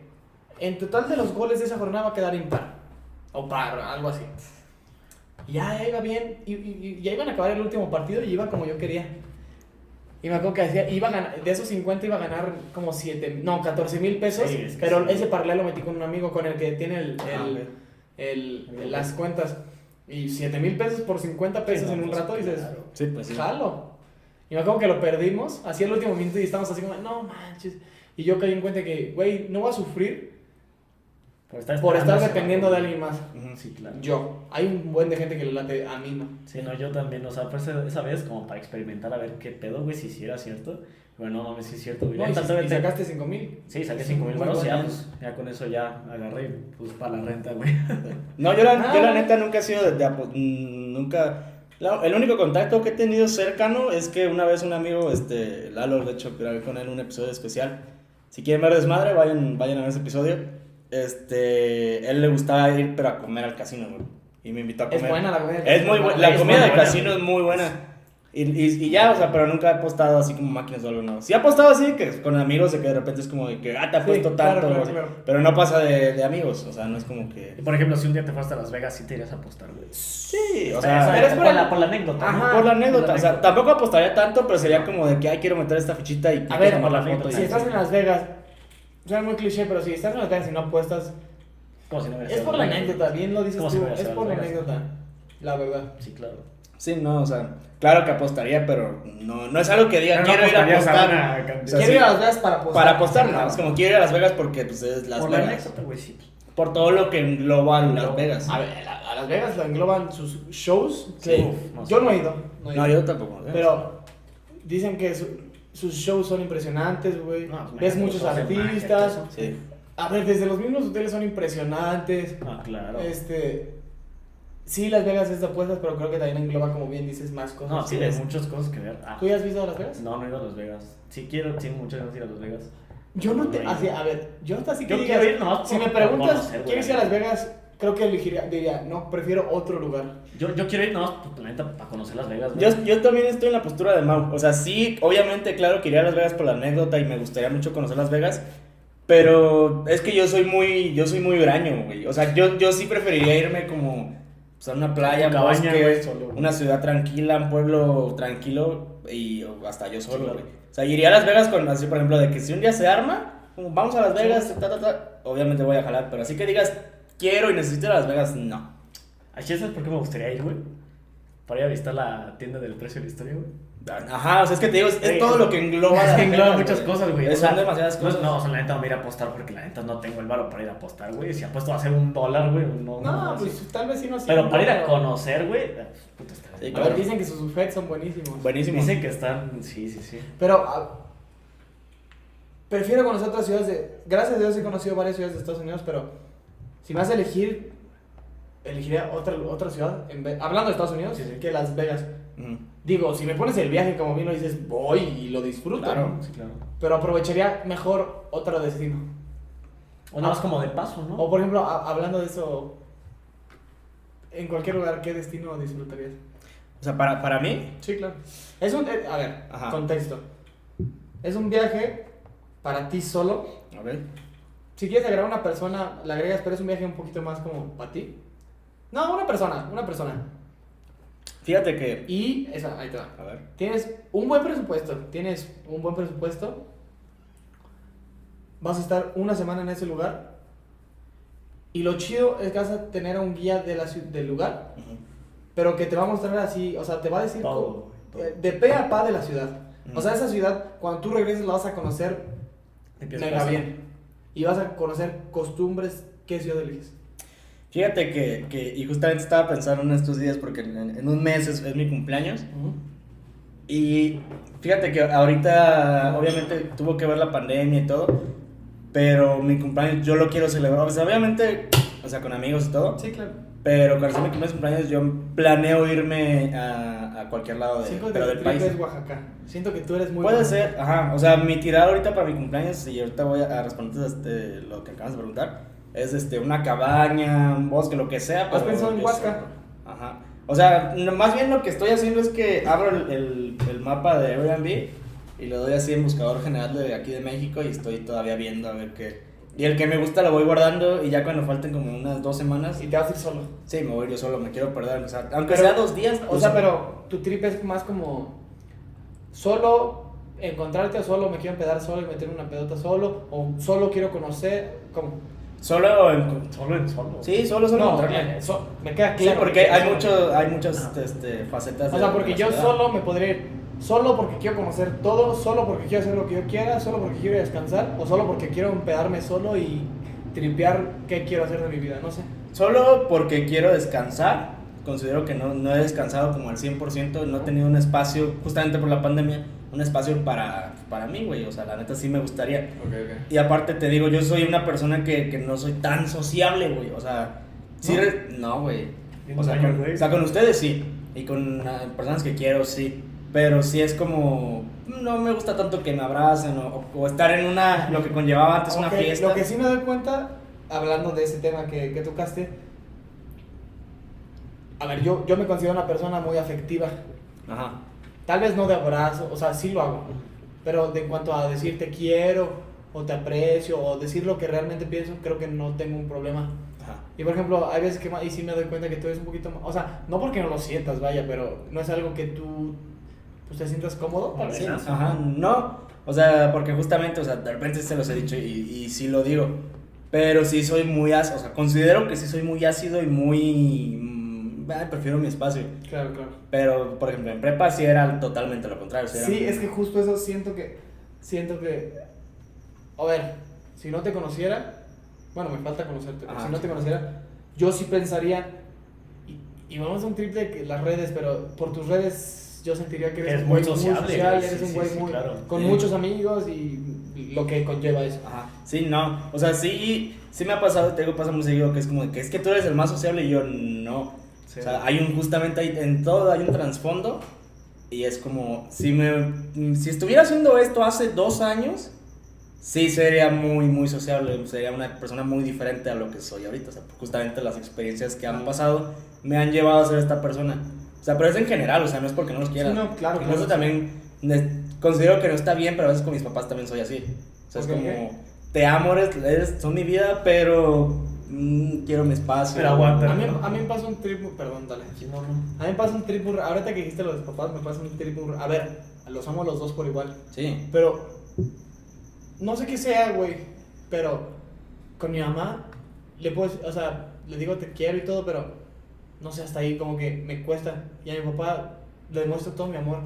en total de los goles de esa jornada va a quedar impar. O par, algo así. Y ya, ya iba bien. Y, y- y ya iban a acabar el último partido y iba como yo quería. Y me acuerdo que decía, iba a ganar, de esos 50 iba a ganar como 7, no, 14 mil pesos. Sí, es que pero sí. ese parlay lo metí con un amigo con el que tiene el, Ajá, el- el- el- las cuentas. Y 7 mil pesos por 50 pesos Sí, en no, un pues, rato dices, claro. Sí, pues sí. jalo. Y me acuerdo que lo perdimos, así el último minuto y estábamos así como, no manches. Y yo caí en cuenta que, güey, no voy a sufrir Por estar, por estar dependiendo de alguien más. güey. Ujú, Sí, claro. Yo. Hay un buen de gente que le late, a mí no. Sí, no, yo también, o sea, fue esa, vez como para experimentar a ver qué pedo, güey, si sí era cierto. Bueno, no mames, sí es cierto, güey. No, y, si- y te- sacaste 5 mil. Sí, saqué Es 5 un mil baros ya, pues, ya con eso ya agarré, pues, para la renta, güey. No, yo la, yo la Ah. neta nunca he sido de, de nunca... la- el único contacto que he tenido cercano es que una vez un amigo, este, Lalo, de hecho, grabé con él un episodio especial. Si quieren ver desmadre, vayan, vayan a ver ese episodio. Este, él le gustaba ir, pero a comer al casino, güey. Y me invitó a comer. Es buena la comida. Es muy buena, la Es comida del casino es muy buena. Y, y, y ya, o sea, pero nunca he apostado así como máquinas o algo, no. Sí he apostado así, que con amigos, de que de repente es como de que, ah, te Sí, apuesto claro, tanto. claro, así. claro. Pero no pasa de, de amigos, o sea, no es como que... Y, por ejemplo, si un día te fuiste a Las Vegas, sí te irías a apostar, güey. Sí, o sea, pero es por por, la, por la anécdota. Ajá. ¿no? por la anécdota, o sea, anécdota. tampoco apostaría tanto, pero sería como de que, ay, quiero meter esta fichita y A ver, tomar la por la foto. y Si Sí, estás en Las Vegas, suena muy cliché, pero si estás en Las Vegas y no apuestas, Como si no hubiera es por la anécdota, bien lo dices si tú, es por la anécdota, la verdad. Sí, claro. Sí, no, o sea, claro que apostaría, pero no, no es algo que diga, no quiero ir a a apostar. una cantidad. O sea, Quiero sí. ir a Las Vegas para apostar. Para apostar, no, es como quiero ir a Las Vegas porque pues, es Las por la Vegas. anécdota, güey, sí. Por todo lo que engloba Las Vegas. A ver, a, a Las Vegas lo engloban sus shows. Sí. que Uf, no yo sé. no he ido. No, he No, ido. yo tampoco. ¿eh? Pero dicen que su- sus shows son impresionantes, güey. No, pues, Ves muchos magia, artistas. Sí. A ver, desde los mismos hoteles son impresionantes. Ah, claro. Este. Sí, Las Vegas es de apuestas, pero creo que también engloba, como bien dices, más cosas. No, sí, ¿Tú hay muchas cosas que ver. Ah, ¿Tú ya has visitado Las Vegas? no, no he ido a Las Vegas. Sí, quiero, sí, muchas de ir a Las Vegas. Yo no te. No Así, a ver, yo hasta así que Yo digas, ir nomás Si me preguntas, conocer, ¿quieres ir a la Las Vegas? Creo que elegiría, diría, no, prefiero otro lugar. Yo, yo quiero ir nomás, pues, la neta, para conocer Las Vegas, güey. Yo, yo también estoy en la postura de Mau. O sea, sí, obviamente, claro, que iría a Las Vegas por la anécdota y me gustaría mucho conocer Las Vegas. Pero es que yo soy muy, yo soy muy huraño, güey. O sea, yo, yo sí preferiría irme como pues, a una playa, Cabaña, bosque, güey, solo. una ciudad tranquila, un pueblo tranquilo y hasta yo solo, claro. güey. O sea, iría a Las Vegas con, así, por ejemplo, de que si un día se arma, como vamos a Las Vegas, ta, ta, ta, obviamente voy a jalar. Pero así que digas, quiero y necesito ir a Las Vegas, no. ¿Así sabes por qué me gustaría ir, güey? Para ir a visitar la tienda del precio de la historia, güey. Ajá, o sea, es que te digo, es, todo lo que engloba. Es que engloba muchas cosas, güey. Son O sea, demasiadas no, cosas. No, o sea, la neta no me voy a ir a apostar porque la neta no tengo el varo para ir a apostar, güey. Si apuesto va a ser un dólar, güey. No, No, así. pues tal vez sí no Pero para ir a conocer, güey. eh, puta, está Sí, A claro. ver, dicen que sus buffets son buenísimos. Buenísimo. Dicen que están. Sí, sí, sí. Pero ah, prefiero conocer otras ciudades de. Gracias a Dios he conocido varias ciudades de Estados Unidos, pero si me vas a elegir, elegiría otra, otra ciudad, en vez- hablando de Estados Unidos, Sí, sí. que Las Vegas. Digo, si me pones el viaje como bien lo dices, voy y lo disfruto. Claro. Sí, claro. Pero aprovecharía mejor otro destino. O nada más como de paso, ¿no? O por ejemplo, a- hablando de eso, en cualquier lugar, ¿qué destino disfrutarías? O sea, para, para mí, Sí, claro. Es un, eh, a ver, Ajá. contexto. Es un viaje para ti solo. a ver. Si quieres agregar una persona, la agregas, pero es un viaje un poquito más como para ti. No, una persona, una persona. Fíjate que. Y esa, ahí te va. A ver. Tienes un buen presupuesto, tienes un buen presupuesto. Vas a estar una semana en ese lugar. Y lo chido es que vas a tener a un guía de la, del lugar, Ujú. pero que te va a mostrar así, o sea, te va a decir Todo, eh, de pe a pa de la ciudad. O sea, esa ciudad, cuando tú regreses, la vas a conocer Empieza mega bien. Y vas a conocer costumbres, qué ciudad eliges. Fíjate que, que, y justamente estaba pensando en estos días porque en, en un mes es, es mi cumpleaños. Y fíjate que ahorita, obviamente, tuvo que ver la pandemia y todo, pero mi cumpleaños yo lo quiero celebrar. O sea, obviamente, o sea, con amigos y todo, Sí, claro. pero cuando sea mi cumpleaños, cumpleaños, yo planeo irme a, a cualquier lado de, Cinco de pero del país. es Oaxaca. Siento que tú eres muy Puede bueno. ser, ajá, o sea, mi tirada ahorita para mi cumpleaños, y ahorita voy a responder este, lo que acabas de preguntar, es este, una cabaña, un bosque, lo que sea. ¿Has pensado en Huasca? Ajá. O sea, más bien lo que estoy haciendo es que abro el, el, el mapa de Airbnb y le doy así en buscador general de aquí de México y estoy todavía viendo a ver qué. Y el que me gusta lo voy guardando y ya cuando falten como unas dos semanas, Y te vas a ir solo. sí, me voy yo solo, me quiero perder. O sea, aunque Pero- sea dos días. O pues, sea, pero tu trip es más como solo encontrarte solo, me quiero empedar solo y meterme una pedota solo, o solo quiero conocer, como Solo en. Solo en solo. Sí, solo solo no, eh, so- me queda Sí, claro. porque que hay, mucho, hay muchas este, facetas. O sea, de porque la yo ciudad. solo me podría ir, solo porque quiero conocer todo, solo porque quiero hacer lo que yo quiera, solo porque quiero descansar, o solo porque quiero empedarme solo y tripear qué quiero hacer de mi vida, no sé. Solo porque quiero descansar. Considero que no, no he descansado como al 100%. No he tenido un espacio, justamente por la pandemia, un espacio para, para mí, güey. O sea, la neta sí me gustaría. Y aparte te digo, yo soy una persona que, que no soy tan sociable, güey. O sea, sí. ¿No? No, güey. Bien O, sea, con- o sea, con ustedes sí. Y con ah, personas que quiero, sí. Pero sí es como. No me gusta tanto que me abracen o, o estar en una. Lo que conllevaba antes una Ok, fiesta. Lo que sí me doy cuenta, hablando de ese tema que, que tocaste, a ver, yo, yo me considero una persona muy afectiva. Ajá. Tal vez no de abrazo, o sea, sí lo hago. Pero de en cuanto a decir te quiero, o te aprecio, o decir lo que realmente pienso, creo que no tengo un problema. Ajá. Y por ejemplo, hay veces que y sí me doy cuenta que tú eres un poquito más. O sea, no porque no lo sientas, vaya, pero no es algo que tú pues, te sientas cómodo, tal vez. Sí, ajá, no. O sea, porque justamente, o sea, de repente se los he dicho y, y sí lo digo. Pero sí soy muy ácido, o sea, considero que sí soy muy ácido y muy... mm, ay, prefiero mi espacio. Claro, claro. Pero, por ejemplo, en prepa sí era totalmente lo contrario. sí es que justo eso siento que. Siento que. A ver, si no te conociera. Bueno, me falta conocerte. pero. Si no te conociera, yo sí pensaría. Y, y vamos a un triple de que las redes, pero por tus redes yo sentiría que eres, Eres un muy sociable, social, güey, eres sí, un güey sí, muy. claro. Con muchos amigos y lo que conlleva eso. Ajá. Sí, no. O sea, sí, sí me ha pasado, te digo, pasa muy seguido que es como de que es que tú eres el más sociable y yo no. O sea, hay un, justamente ahí, en todo hay un trasfondo y es como, si me, si estuviera haciendo esto hace dos años, sí sería muy, muy sociable, sería una persona muy diferente a lo que soy ahorita. O sea, justamente las experiencias que han pasado me han llevado a ser esta persona. O sea, pero es en general, o sea, no es porque no los quiera. Sí, no, claro, Incluso claro. también considero que no está bien, pero a veces con mis papás también soy así. O sea, Ok, es como, te amo, eres, eres- son mi vida, pero mm, quiero mi espacio. Pero aguanta. A mí, a mí me pasa un trip. Perdón, dale. Sí, no, no. A mí me pasa un trip. Ahorita que dijiste lo de los papás, me pasa un trip. A ver, los amo a los dos por igual. Sí. Pero no sé qué sea, güey. Pero con mi mamá le puedo, o sea, le digo te quiero y todo, pero no sé, hasta ahí como que me cuesta. Y a mi papá le demuestro todo mi amor.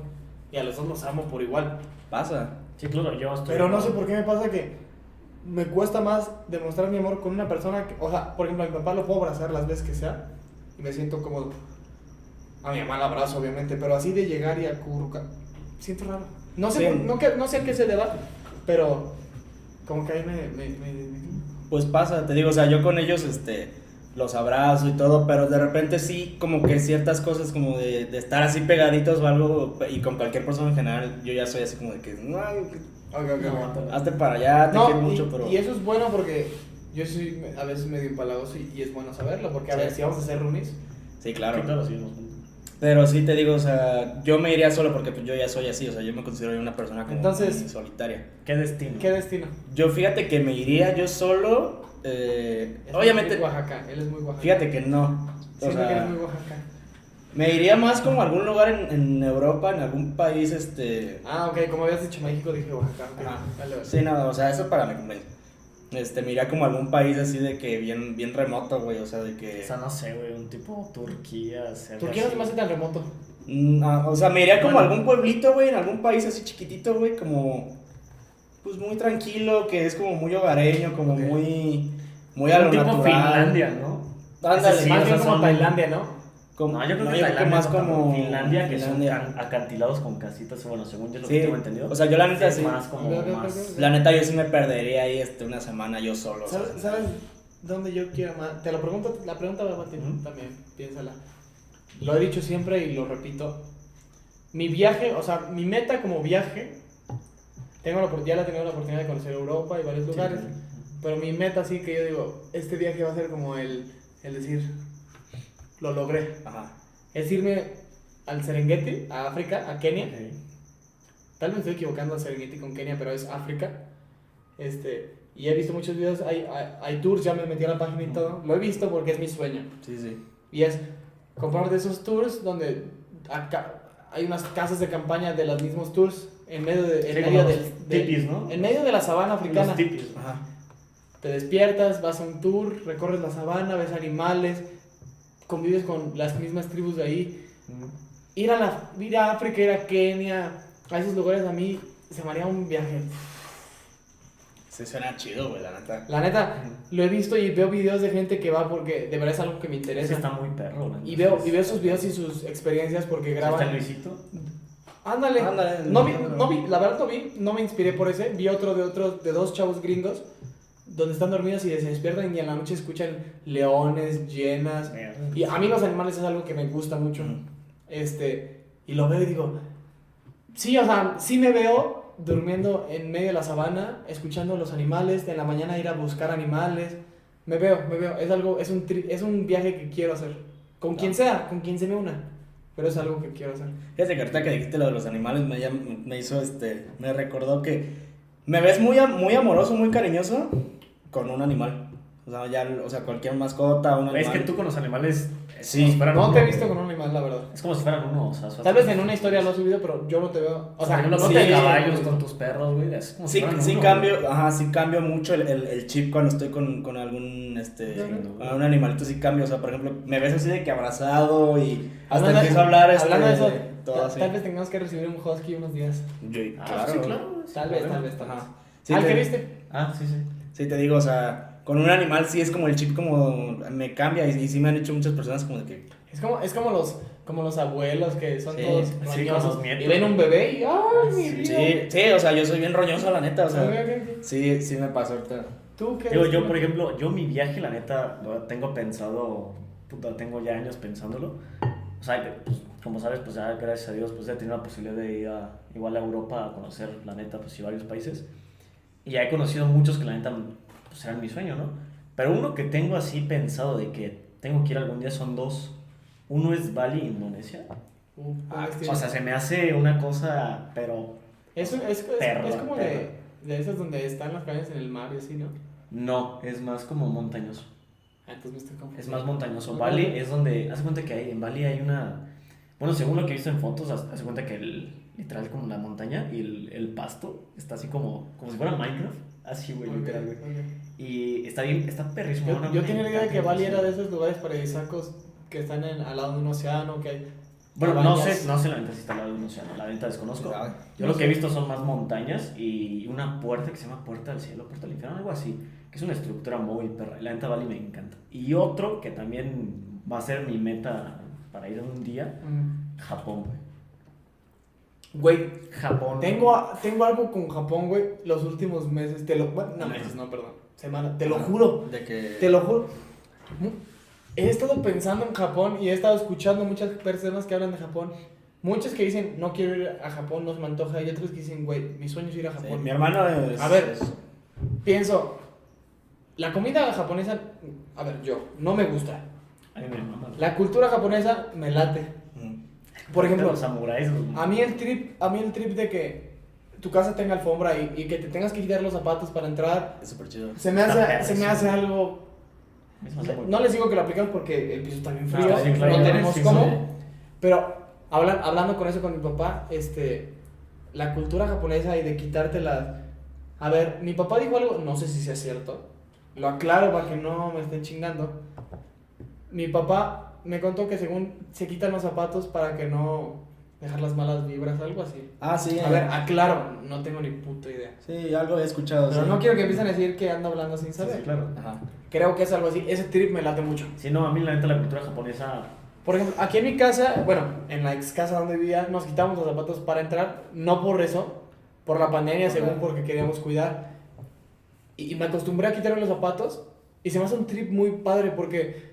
Y a los dos los amo por igual. Pasa. Sí, claro, yo estoy. Pero no sé por qué me pasa que me cuesta más demostrar mi amor con una persona que, o sea, por ejemplo, a mi papá lo puedo abrazar las veces que sea y me siento cómodo. A mi mamá la abrazo, obviamente, pero así de llegar y acurrucar, siento raro. No sé, Sí. por- no, que- no sé a qué se deba, pero como que ahí me... me, me- me- Pues pasa, te digo, o sea, yo con ellos, este, los abrazo y todo, pero de repente sí, como que ciertas cosas como de, de estar así pegaditos o algo, y con cualquier persona en general, yo ya soy así como de que, no, Ok, ok, ok. hazte para allá, te No, quiero y, mucho, pero... y eso es bueno porque yo soy a veces medio empalagoso y, y es bueno saberlo, porque a Sí. ver, si vamos a hacer roomies, Sí, claro. claro, sí, nos- Pero sí te digo, o sea, yo me iría solo porque pues, yo ya soy así, o sea, yo me considero una persona como Entonces- solitaria. ¿Qué destino? ¿qué destino? Yo fíjate que me iría yo solo, eh, Es obviamente, muy Oaxaca, él es muy Oaxaca. fíjate que no. O Siento que sea, eres muy Oaxaca. me iría más como a algún lugar en, en Europa, en algún país, este... Ah, ok, como habías dicho México, dije Oaxaca. Ajá. Vale, vale. Sí, no, o sea, eso para mi cumpleaños. este, me iría como a algún país así de que bien, bien remoto, güey, o sea, de que... O sea, no sé, güey, un tipo Turquía, Serbia. Turquía no se me hace tan remoto. Mm, ah, o sea, me iría como a algún pueblito, güey, en algún país así chiquitito, güey, como... Pues muy tranquilo, que es como muy hogareño, como muy... Muy a lo tipo natural. Finlandia, ¿no? Ándale, sí, Más o bien como son- Tailandia, ¿no? como- No, yo creo no, que yo Tailandia más no, como... Finlandia, que Finlandia. son can- acantilados con casitas, bueno, según yo lo Sí, que tengo entendido. o sea, yo la neta es sí. más como más... La neta, yo sí me perdería ahí este, una semana yo solo. o sea, ¿Sabes, ¿Sabes dónde yo quiero más? Te lo pregunto, la pregunta va a ti Ujú. también, piénsala. Lo he dicho siempre y lo repito. Mi viaje, o sea, mi meta como viaje, tengo la, ya la he tenido la oportunidad de conocer Europa y varios lugares, pero mi meta sí que yo digo, este viaje va a ser como el, el decir, lo logré. Ajá. Es irme al Serengeti, a África, a Kenia. Ok. Tal vez estoy equivocando al Serengeti con Kenia, pero es África. Este, y he visto muchos videos, hay, hay, hay tours, ya me metí a la página y todo. Lo he visto porque es mi sueño. Sí, sí. Y es comprar de esos tours donde acá hay unas casas de campaña de los mismos tours en medio, de, en Sí, medio del, del- tipis, ¿no? en medio de la sabana africana. Los tipis. Ajá. Te despiertas, vas a un tour, recorres la sabana, ves animales, convives con las mismas tribus de ahí. Ir a, la, ir a África, ir a Kenia, a esos lugares a mí se me haría un viaje. Sí, suena chido, güey, la neta. La neta, lo he visto y veo videos de gente que va porque de verdad es algo que me interesa. está muy perro, la Y veo, sí, y veo sí, sus sí. videos y sus experiencias porque ¿Sí ¿Está graban. Luisito? Ándale. Ándale, No vi, no vi, la verdad no vi, no me inspiré por ese. Vi otro de otros, de dos chavos gringos, donde están dormidos y se despiertan y en la noche escuchan leones, llenas. Y a mí los animales es algo que me gusta mucho. Ujú. Este, y lo veo y digo, sí, o sea, sí me veo durmiendo en medio de la sabana, escuchando los animales, en la mañana ir a buscar animales. Me veo, me veo, es algo, es un, tri- es un viaje que quiero hacer. Con quien sea, con quien se me una. Pero es algo que quiero hacer. Fíjate que ahorita que dijiste lo de los animales me, me hizo este. Me recordó que me ves muy, am- muy amoroso, muy cariñoso con un animal. O sea, ya, o sea, cualquier mascota, un animal. Es que tú con los animales. Sí. si No uno, te he visto con un animal, la verdad. Es como si fueran uno, o sea, Tal vez en una historia lo he subido, pero yo no te veo. O sea, no te caballos, con tus perros, güey. Es como si Sí, fueran sí uno, cambio, güey. ajá, sí cambio mucho el, el, el chip cuando estoy con, con algún, este, Sí, con un animalito, sí cambio, o sea, por ejemplo, me ves así de que abrazado y hasta Hablando- empiezo a hablar, este, Hablando de eso, todo así. tal vez tengamos que recibir un husky unos días. Yo- Ah, claro, sí, claro. Tal vez, tal vez, tal vez. Ajá. Sí, ¿Al te, que viste? Ah, sí, sí. sí, te digo, o sea, con un animal sí es como el chip como me cambia y, y sí me han dicho muchas personas como de que, Es como, es como los como los abuelos que son Sí, todos sí, roñosos los nietos. y ven un bebé y ¡ay, mi Sí, vida! sí, sí, o sea, yo soy bien roñoso, la neta, o sea, sí, sí me pasó ahorita. ¿Tú qué Digo, yo, por ejemplo, yo mi viaje, la neta, lo tengo pensado, puta, tengo ya años pensándolo. O sea, pues, como sabes, pues ya gracias a Dios, pues he tenido la posibilidad de ir a, igual a Europa a conocer, la neta, pues y varios países. Y ya he conocido muchos que la neta, pues eran mi sueño, ¿no? Pero uno que tengo así pensado de que tengo que ir algún día son dos. Uno es Bali, Indonesia. Uh, Ah, O sea, se me hace una cosa, pero es, es, es, perro, es como de, de esas donde están las cabañas en el mar y así, ¿no? no, es más como montañoso. Ah, entonces me estoy Es más montañoso. Bali es donde. Hace cuenta que hay, en Bali hay una. Bueno, según lo que he visto en fotos, haz- hace cuenta que el, literal como la montaña y el, el pasto está así como, como si fuera Minecraft. Así, güey, Ok, literal, güey. ok. Y está bien, está perrísimo. Yo, yo tenía la idea de que Bali era de esos lugares paradisíacos que están en, al lado de un océano, que hay Bueno, no sé, no sé la venta si está al lado de un océano, la venta desconozco. Yo No lo que he visto son más montañas y una puerta que se llama Puerta del Cielo, Puerta del Infierno, algo así, que es una estructura muy perra. y La neta Bali me encanta. Y otro que también va a ser mi meta para ir un día, Mm. Japón, güey. Güey, Japón. tengo, a- tengo algo con Japón, güey, los últimos meses, te lo... Bueno, no meses, no, perdón, semana, te lo juro, De que... te lo juro. He estado pensando en Japón y he estado escuchando muchas personas que hablan de Japón. Muchos que dicen, no quiero ir a Japón, no se me antoja. Y otros que dicen, güey, mi sueño es ir a Sí, Japón. mi hermano es... A ver. Pienso, la comida japonesa, a ver, yo, no me gusta. Ay. La cultura japonesa me late. Mm. Por ejemplo, los samuráis. los- a mí el trip, a mí el trip de que tu casa tenga alfombra y, y que te tengas que quitar los zapatos para entrar, Es súper chido. se me hace, se me hace algo... No les digo que lo aplicamos porque el piso está bien frío, sí, claro, no no, tenemos sí, cómo, sí. pero hablan, hablando con eso con mi papá, este, la cultura japonesa y de quitarte las... A ver, mi papá dijo algo, no sé si sea cierto. Lo aclaro para que no me estén chingando. Mi papá me contó que según se quitan los zapatos para que no dejar las malas vibras, algo así. Ah, sí. A ver, aclaro, no tengo ni puta idea. Sí, algo he escuchado. Pero sí. no quiero que empiecen a decir que ando hablando sin Sí, saber. sí, claro. Ajá. Creo que es algo así. Ese trip me late mucho. Sí, no, a mí la neta la cultura japonesa. Por ejemplo, aquí en mi casa, bueno, en la ex casa donde vivía, nos quitamos los zapatos para entrar, no por eso, por la pandemia, Ajá. según porque queríamos cuidar. Y, y me acostumbré a quitarme los zapatos y se me hace un trip muy padre porque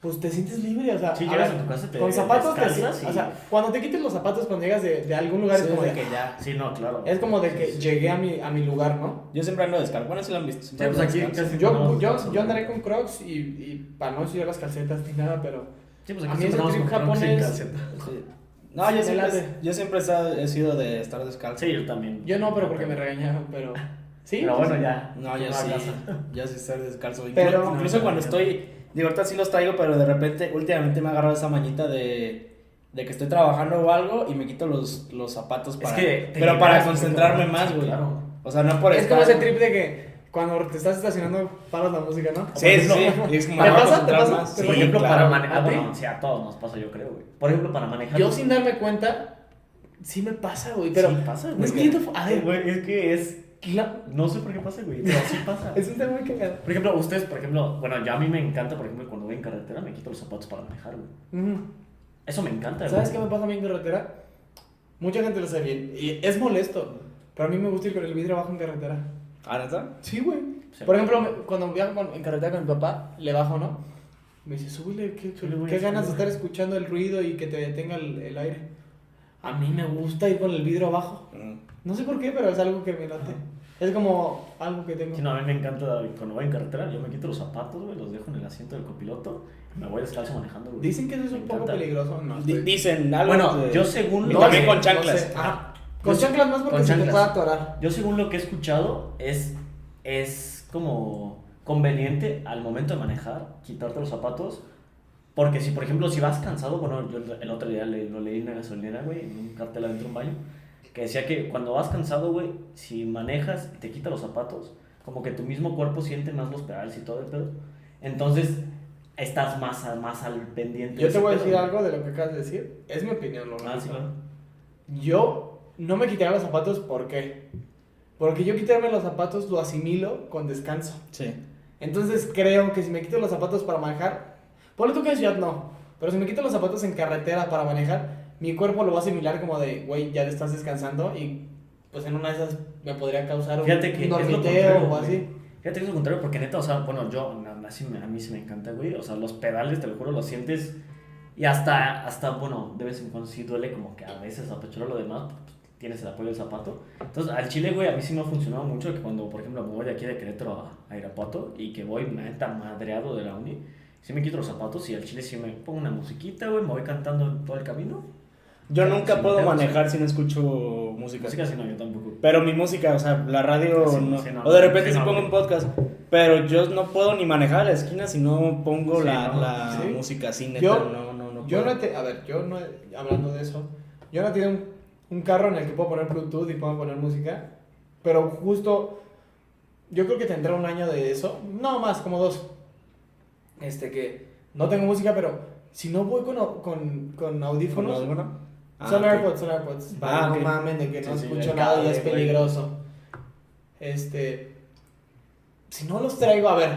pues te sientes libre, o sea, Sí, a llegas a tu casa, te con zapatos te descalzas sientes, y- o sea, cuando te quites los zapatos cuando llegas de, de algún lugar Sí, es como de que ya, Sí, no, claro. es como de que Sí, sí. llegué a mi, a mi lugar, ¿no? Yo siempre ando descalzo. Bueno, sí lo han visto. Sí, siempre pues aquí casi Yo, andaré con crocs y, y para no ensuciar las calcetas ni nada, pero Sí, pues a aquí mí ese siempre trip japonés-. No, yo siempre, yo siempre he sido de estar descalzo. Sí, yo también. yo no, pero porque me regañaron, pero sí. Pero bueno, ya. No, yo sí. a. Yo sí estar descalzo. Pero- incluso cuando estoy. Digo, ahorita sí los traigo, pero de repente, últimamente me ha agarrado esa mañita de. De que estoy trabajando o algo y me quito los, los zapatos Es para. que te pero para concentrarme más, güey. Claro. O sea, no por Es estar. como ese trip de que cuando te estás estacionando paras la música, ¿no? Sí, sí, sí. Es como ¿Te pasa? ¿Te pasa? Sí, por ejemplo, claro. para manejar. ¿A ti? Bueno, sí, a todos nos pasa, yo creo, güey. Por ejemplo, para manejar. Yo sin darme cuenta, sí me pasa, güey, pero Sí pasa, güey. no entiendo. A ver, Güey, es que es. No sé por qué pasa, güey. Pero sí pasa. es un tema muy cagado. Por ejemplo, ustedes, por ejemplo, bueno, ya a mí me encanta, por ejemplo, cuando voy en carretera me quito los zapatos para manejar, güey. Eso me encanta, ¿Sabes qué güey. me pasa a mí en carretera? Mucha gente lo sabe bien y es molesto, pero a mí me gusta ir con el vidrio abajo en carretera. ¿Ah, neta? Sí, güey. Sí. Por ejemplo, me- cuando viajo con- en carretera con mi papá, le bajo, ¿no? Me dice, súbele, qué, güey, qué ganas de estar escuchando el ruido y que te detenga el, el aire. A mí me gusta ir con el vidrio abajo. Mm. No sé por qué, pero es algo que me late. Es como algo que tengo. Sí, no, a mí me encanta cuando voy en carretera, yo me quito los zapatos, güey, los dejo en el asiento del copiloto y me voy descalzo manejando, güey. Dicen que eso es Me un poco encanta. peligroso. No, Dicen algo. Bueno, de- yo según Y lo también que- con chanclas. sé. Ah, con Yo- chanclas más porque con se te puede atorar. Yo según lo que he escuchado es, es como conveniente al momento de manejar quitarte los zapatos porque si por ejemplo si vas cansado, bueno yo el otro día le- lo leí en una gasolinera, güey, en un cartel adentro de un baño, que decía que cuando vas cansado, güey, si manejas y te quitas los zapatos, como que tu mismo cuerpo siente más los pedales y todo el pedo, entonces estás más, a- más al pendiente. Yo te voy a decir algo de lo que acabas de decir. Es mi opinión, lo Ah, sí, claro. Yo no me quitaría los zapatos, ¿por qué? Porque yo quitarme los zapatos lo asimilo con descanso. Sí. Entonces creo que si me quito los zapatos para manejar, ponle tú que en ciudad no, pero si me quito los zapatos en carretera para manejar, mi cuerpo lo va a asimilar como de, güey, ya te estás descansando y pues en una de esas me podría causar un, Fíjate que un dormiteo o así. Fíjate que es lo contrario, porque neta, o sea, bueno, yo, a, así me- a mí sí me encanta, güey. O sea, los pedales, te lo juro, los sientes. Y hasta, hasta, bueno, de vez en cuando sí duele, como que a veces apechurar lo demás, tienes el apoyo del zapato. Entonces, al chile, güey, a mí sí me ha funcionado mucho que cuando, por ejemplo, me voy de aquí de Querétaro a, a Irapuato y que voy neta madreado de la uni, sí me quito los zapatos y al chile sí me pongo una musiquita, güey, me voy cantando todo el camino. Yo nunca Sí, puedo manejar si no escucho música. Música sí, no, yo tampoco. Pero mi música, o sea, la radio Sí, no. sí, no, o de repente no, pongo un podcast. Pero yo no puedo ni manejar a la esquina si no pongo Sí, la, no, la sí. música así, neta. Yo- no, no, no. Yo no he te- a ver, yo no he- hablando de eso, yo no tengo un, un carro en el que puedo poner Bluetooth y puedo poner música, pero justo yo creo que tendrá un año de eso, no más, como dos. Este que no tengo música, pero si no voy con, con, con audífonos, ¿Con alguno? Ah, son ok. AirPods, son AirPods. Para Ah, no mamen de que no Sí, escucho nada y es güey. peligroso. Este, si no los traigo, a ver,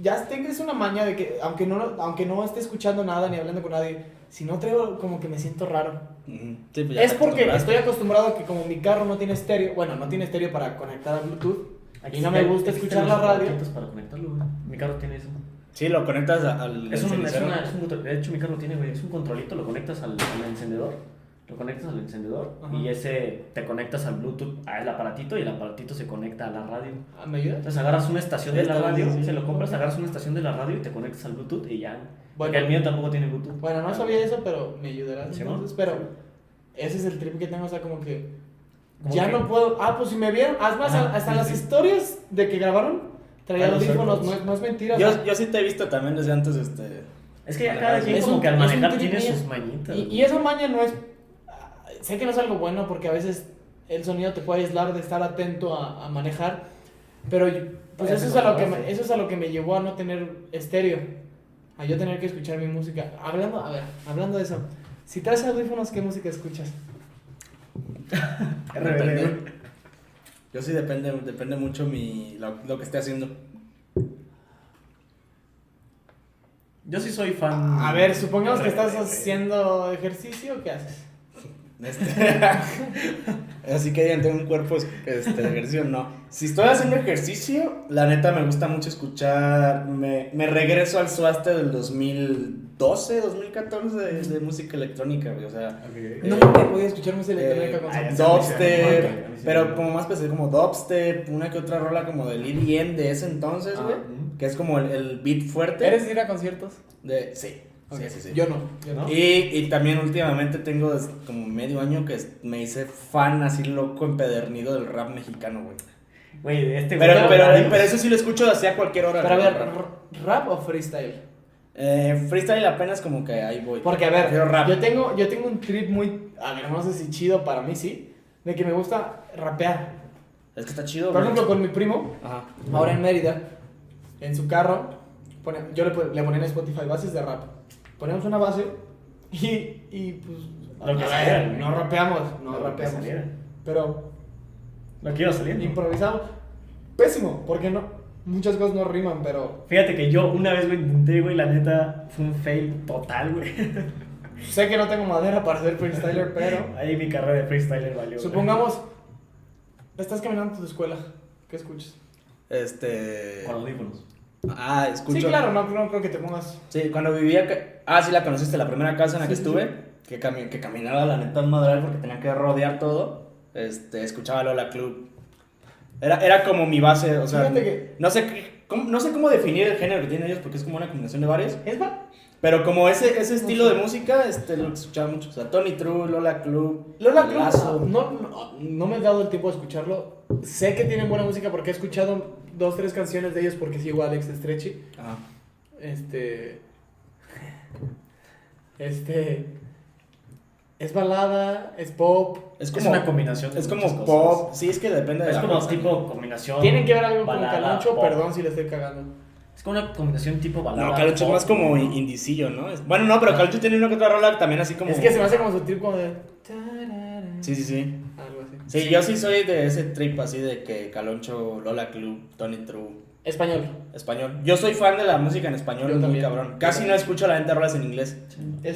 ya tengo es una maña de que aunque no aunque no esté escuchando nada ni hablando con nadie, si no traigo como que me siento raro. Sí, pues ya Es porque estoy acostumbrado a que como mi carro no tiene estéreo, bueno, no tiene estéreo para conectar a Bluetooth y no me Aquí gusta escuchar la radio. aparatos para conectarlo, güey. Mi carro tiene eso. Sí, lo conectas al. Es un, es una- es un control- de hecho, mi carro tiene, güey, es un controlito, lo conectas al, al encendedor. Lo conectas al encendedor Ajá. y ese te conectas al Bluetooth, al aparatito y el aparatito se conecta a la radio. Ah, ¿Me ayudas? Entonces agarras una estación de la radio, sí, se lo compras, agarras una estación de la radio y te conectas al Bluetooth y ya. Bueno. Porque el mío tampoco tiene Bluetooth. Bueno, no sabía eso, pero me ayudarás Sí, entonces, ¿no? pero ese es el trip que tengo, o sea, como que ya que- no puedo. Ah, pues si me vieron, Ajá, hasta sí, las sí. historias de que grabaron traía los audífonos, no, no es mentira. Yo, yo sí te he visto también desde antes, este. Es que ya cada quien un- como que al un manejar tiene sus mañitas. y, y esa maña no es. Sé que no es algo bueno porque a veces el sonido te puede aislar de estar atento a, a manejar. Pero yo- pues eso es, a lo que me, eso es a lo que me llevó a no tener estéreo. A yo tener que escuchar mi música. Hablando, a ver, hablando de eso. Si traes audífonos, ¿qué música escuchas? Depende. Yo sí depende, depende mucho mi, lo, lo que esté haciendo. Yo sí soy fan. A ver, supongamos que estás haciendo ejercicio, ¿qué haces? Este, así que digan, tengo un cuerpo este, de ejercicio, no. Si estoy haciendo ejercicio, la neta me gusta mucho escuchar. Me, me regreso al suaste del 2012, 2014 de, de música electrónica, güey. O sea, Ok. No me podía escuchar música electrónica Eh, con ah, ya sonido. sé. Ok, a dubstep, pero como más especial, como dubstep, una que otra rola como del EDM de ese entonces, Ah, güey. Que es como el, el beat fuerte. ¿Eres ir a conciertos? De, sí, Ok. sí, sí, sí. Yo no. Yo no. Y, y también últimamente tengo como medio año que me hice fan así loco empedernido del rap mexicano, güey. Güey, este Pero, güey- pero, pero eso sí lo escucho así a cualquier hora. Pero a ver, rap. ¿rap o freestyle? Eh, freestyle apenas como que ahí voy. Porque a ver, rap. yo tengo, yo tengo un trip muy, a ver, no sé si chido para mí, sí, de que me gusta rapear. Es que está chido, Por ejemplo, con mi primo, Ajá. ahora en Mérida, en su carro, pone- yo le, le ponía en Spotify bases de rap. Ponemos una base y, y pues... Lo que saliera, güey. no rapeamos, no Lo que rapeamos. Pero Lo quiero salir. improvisamos. Pésimo, porque no, muchas cosas no riman, pero Fíjate que yo una vez, güey, intenté, güey, la neta, fue un fail total, güey. sé que no tengo madera para ser freestyler, pero... Ahí mi carrera de freestyler valió. güey. Supongamos, estás caminando a tu escuela, ¿qué escuchas? Este. Con audífonos. Ah, escucho. Sí, claro, no, no creo que te pongas. Sí, cuando vivía. Ah, sí, la conociste, la primera casa en la que Sí, sí, estuve. Que, cami- que caminaba la neta un madral porque tenía que rodear todo. Este, escuchaba Lola Club. Era, era como mi base, o sea. Que- No sé, cómo, no sé cómo definir el género que tienen ellos porque es como una combinación de varios. ¿Es? Pero como ese, ese estilo de música, este, lo escuchaba mucho. O sea, Tony True, Lola Club. Lola Club, no, no, no me he dado el tiempo de escucharlo. Sé que tienen buena música porque he escuchado dos, tres canciones de ellos porque sigo a Alex Stretchy. Ajá. Este. Este. Es balada, es pop. Es Es como, una combinación de es como cosas. pop. Sí, es que depende de Es la como cosa. tipo combinación. Tienen que ver algo con balada, Caloncho, pop. perdón si le estoy cagando. Es como una combinación tipo balada. No, Caloncho es más como ¿no? indicillo, ¿no? Es- Bueno, no, pero Caloncho tiene una que otra rola también así como. Es que se me hace como su trip como de. Sí, sí, sí. Sí, yo sí soy de ese trip así de que Caloncho, Lola Club, Tony True, Español. español. Yo soy fan de la música en español, Yo muy también. cabrón. Casi no escucho la gente rolas en inglés.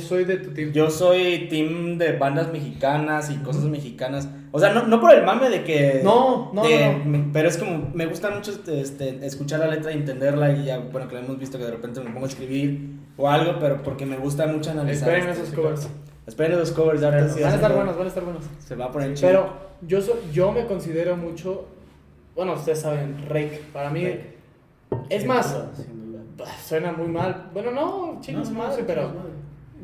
Soy de tu team. Yo soy team de bandas mexicanas y cosas mexicanas. O sea, no, no por el mame de que. No, no, de- no, Pero es como, me gusta mucho este, este, escuchar la letra y entenderla y ya, bueno, que la hemos visto que de repente me pongo a escribir o algo, pero porque me gusta mucho analizar. Esperen este esos covers. Esperen esos covers, Van a estar buenos, van a estar buenos. Se va a poner chido. Pero yo, so- yo me considero mucho. Bueno, ustedes saben, Rake. Para mí. Rake. Es más, suena muy mal. Bueno, no, chicos, No, madre, pero. madre.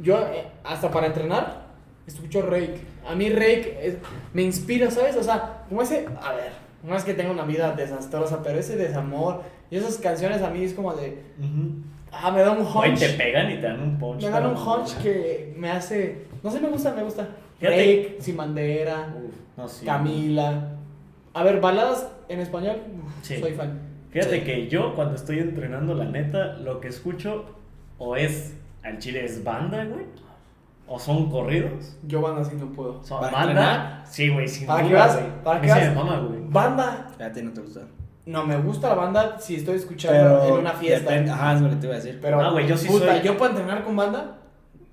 Yo, eh, hasta para entrenar, escucho Rake. A mí Rake es- me inspira, ¿sabes? O sea, como ese. A ver, no es que tenga una vida desastrosa, pero ese desamor y esas canciones a mí es como de. Ah, me da un hunch. te pegan y te dan un punch. Me dan un hunch que me hace. No sé, me gusta, me gusta. Fíjate. Rake, Sin Bandera, Uf, no, sí. Camila. A ver, baladas en español, Sí. soy fan. Fíjate Sí. que yo cuando estoy entrenando, la neta, lo que escucho o es al chile es banda, güey, o son corridos. Yo banda así no puedo. Son ¿Para banda. entrenar? Sí, güey, sin ¿Para duda, qué vas? güey. ¿Para qué sí vas? me mama, güey. Banda. Ya a ti no te gusta. No, me gusta la banda si estoy escuchando Pero. en una fiesta. depende- Ajá, es lo que te iba a decir. Pero, Ah, güey, yo sí puta, soy- ¿yo puedo entrenar con banda?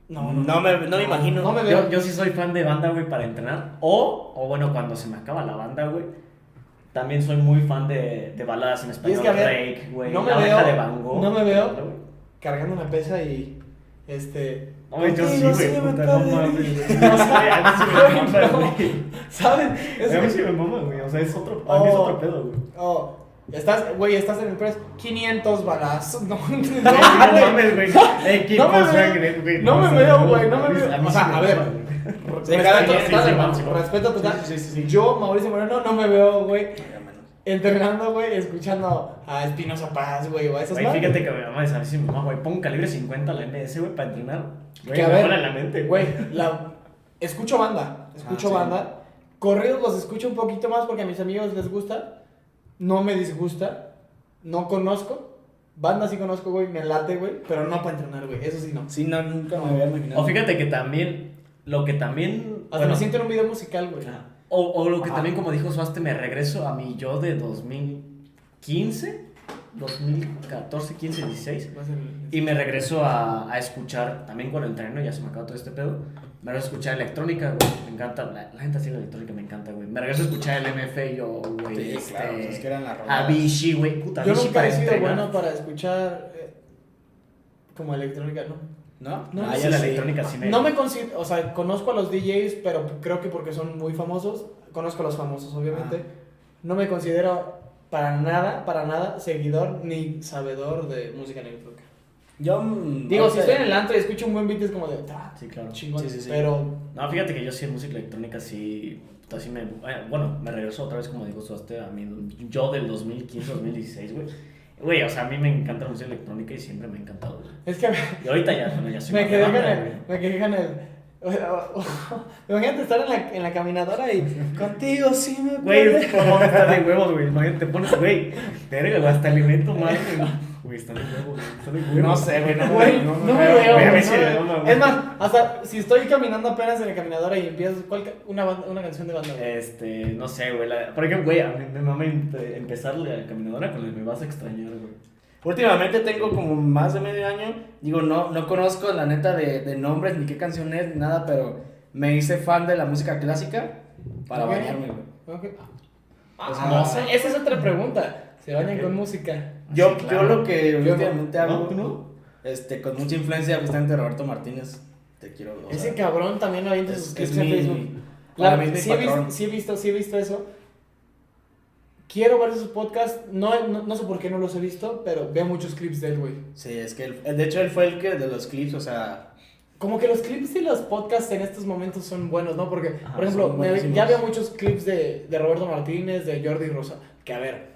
No, no. No me, no me imagino. No me veo. Yo, yo sí soy fan de banda, güey, para entrenar. O, o bueno, cuando se me acaba la banda, güey. También soy muy fan de, de baladas en español. que, a ver, Rake, güey. no me La veo- de Van Gogh. no me veo. Cargando una pesa y. Este. No, güey, yo sí, güey. sí me puta, no mames, güey. No sé, a mí sí me mama, Ay, no. güey. ¿Saben? Es A mí que- sí me mama, güey. O sea, es otro, a mí es Oh. otro pedo, güey. Estás, güey, estás en el press. 500 balazos. No, no, No, no mames, güey. No me veo- sangre, güey. no me veo, güey, no me veo. O sea, a ver. Respeto total. Yo, Mauricio Moreno, no me veo, güey, entrenando, güey, escuchando a Espinosa Paz, güey, o a esos Güey, fíjate que mi mamá es mi mamá, güey, pongo calibre 50 a la MS, güey, para entrenar. Güey, Que a ver, la mente, Güey, la, escucho banda, escucho Ah, sí. banda corridos los escucho un poquito más porque a mis amigos les gusta. No me disgusta. No conozco. Banda sí conozco, güey. Me late, güey. Pero no para entrenar, güey. Eso sí no. Sí, no, nunca me había imaginado. O fíjate que también, lo que también... Hasta bueno, me siento en un video musical, güey. O, o lo que también, como dijo Suaste, me regreso a mi yo de 2015, 2014, 15, 16. Más en- Y me regreso a, a escuchar, también cuando entreno, ya se me acaba todo este pedo. Me regreso a escuchar electrónica, güey. Me encanta, la, la gente así la electrónica me encanta, güey. Me regreso a escuchar el MFAO, güey. Sí, este, claro, pues es que eran las rolas. Avicii, güey. Puta, Yo Avicii nunca he sido entrenar. bueno para escuchar eh, como electrónica, ¿no? ¿No? No, Ah, sí, ya la sí. electrónica sí me... No me considero, o sea, conozco a los DJs, pero creo que porque son muy famosos, conozco a los famosos, obviamente. No me considero para nada, para nada seguidor ni sabedor de música electrónica. Yo. mm, Digo, si estoy en el antro y escucho un buen beat es como de, ah, Sí, claro. chingón, Sí, sí, sí. pero No, fíjate que yo sí en música electrónica sí, puta, sí me... eh, Bueno, me regreso otra vez, como digo, Suaste, a mí, yo del 2015, 2016, güey. Güey, o sea, a mí me encanta la música electrónica y siempre me ha encantado, güey. es que Y ahorita ya, bueno, ya soy me quedé banda, el, me quedé con el, imagínate estar en la, en la caminadora y contigo sí me Güey, favor, está de huevos, güey. Imagínate, te pones, güey. Verga, güey, hasta alimento más, güey. Güey, está de huevos, güey. Está de huevos. No sé, güey, no, Güey, no, no, me veo, güey, no me. Es más, hasta si estoy caminando apenas en la caminadora y empiezas ¿cuál una, banda- una canción de banda. güey? Este, no sé, güey. la- Por ejemplo, güey, a mí me mama empe- empezar la caminadora con el me vas a extrañar, güey. Últimamente tengo como más de medio año. Digo, no, no conozco la neta de, de nombres ni qué canción es ni nada, pero me hice fan de la música clásica para Ok. bañarme, güey. Ok. O sea, no sé, esa es otra pregunta. ¿Se bañan con música? Yo, Sí, yo claro. lo que últimamente ¿No? hago, ¿Tú no? este, con mucha influencia justamente de Roberto Martínez. Te quiero. Ese sea, cabrón también avienta es- sus es clips en Facebook. mi sí, he patrón. visto, sí he visto, sí he visto eso. Quiero ver sus podcasts. No, no, no sé por qué no los he visto, pero veo muchos clips de él, güey. Sí, es que él- de hecho él fue el que de los clips, o sea, Como que los clips de los podcasts en estos momentos son buenos, ¿no? Porque, Ajá, por ejemplo, ya veo muchos clips de, de Roberto Martínez, de Jordi Rosado. Que a ver,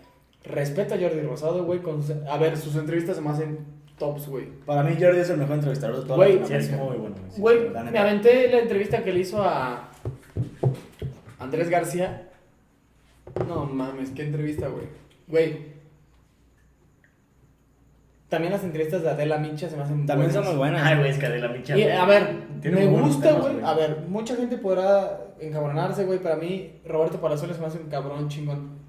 respeto a Jordi Rosado, güey. con sus- A ver, sus entrevistas se me hacen tops, güey. para mí Jordi es el mejor entrevistador de toda Güey, Sí, es muy bueno. güey, sí. Güey, la neta. me aventé la entrevista que le hizo a Andrés García. No mames, qué entrevista, güey. Güey. También las entrevistas de Adela Mincha se me hacen También son muy buenas. Ay, güey, es que de la micha. Y, a ver, me gusta, güey. A ver, mucha gente podrá encabronarse, güey. Para mí, Roberto Palazuelos se me hace un cabrón chingón.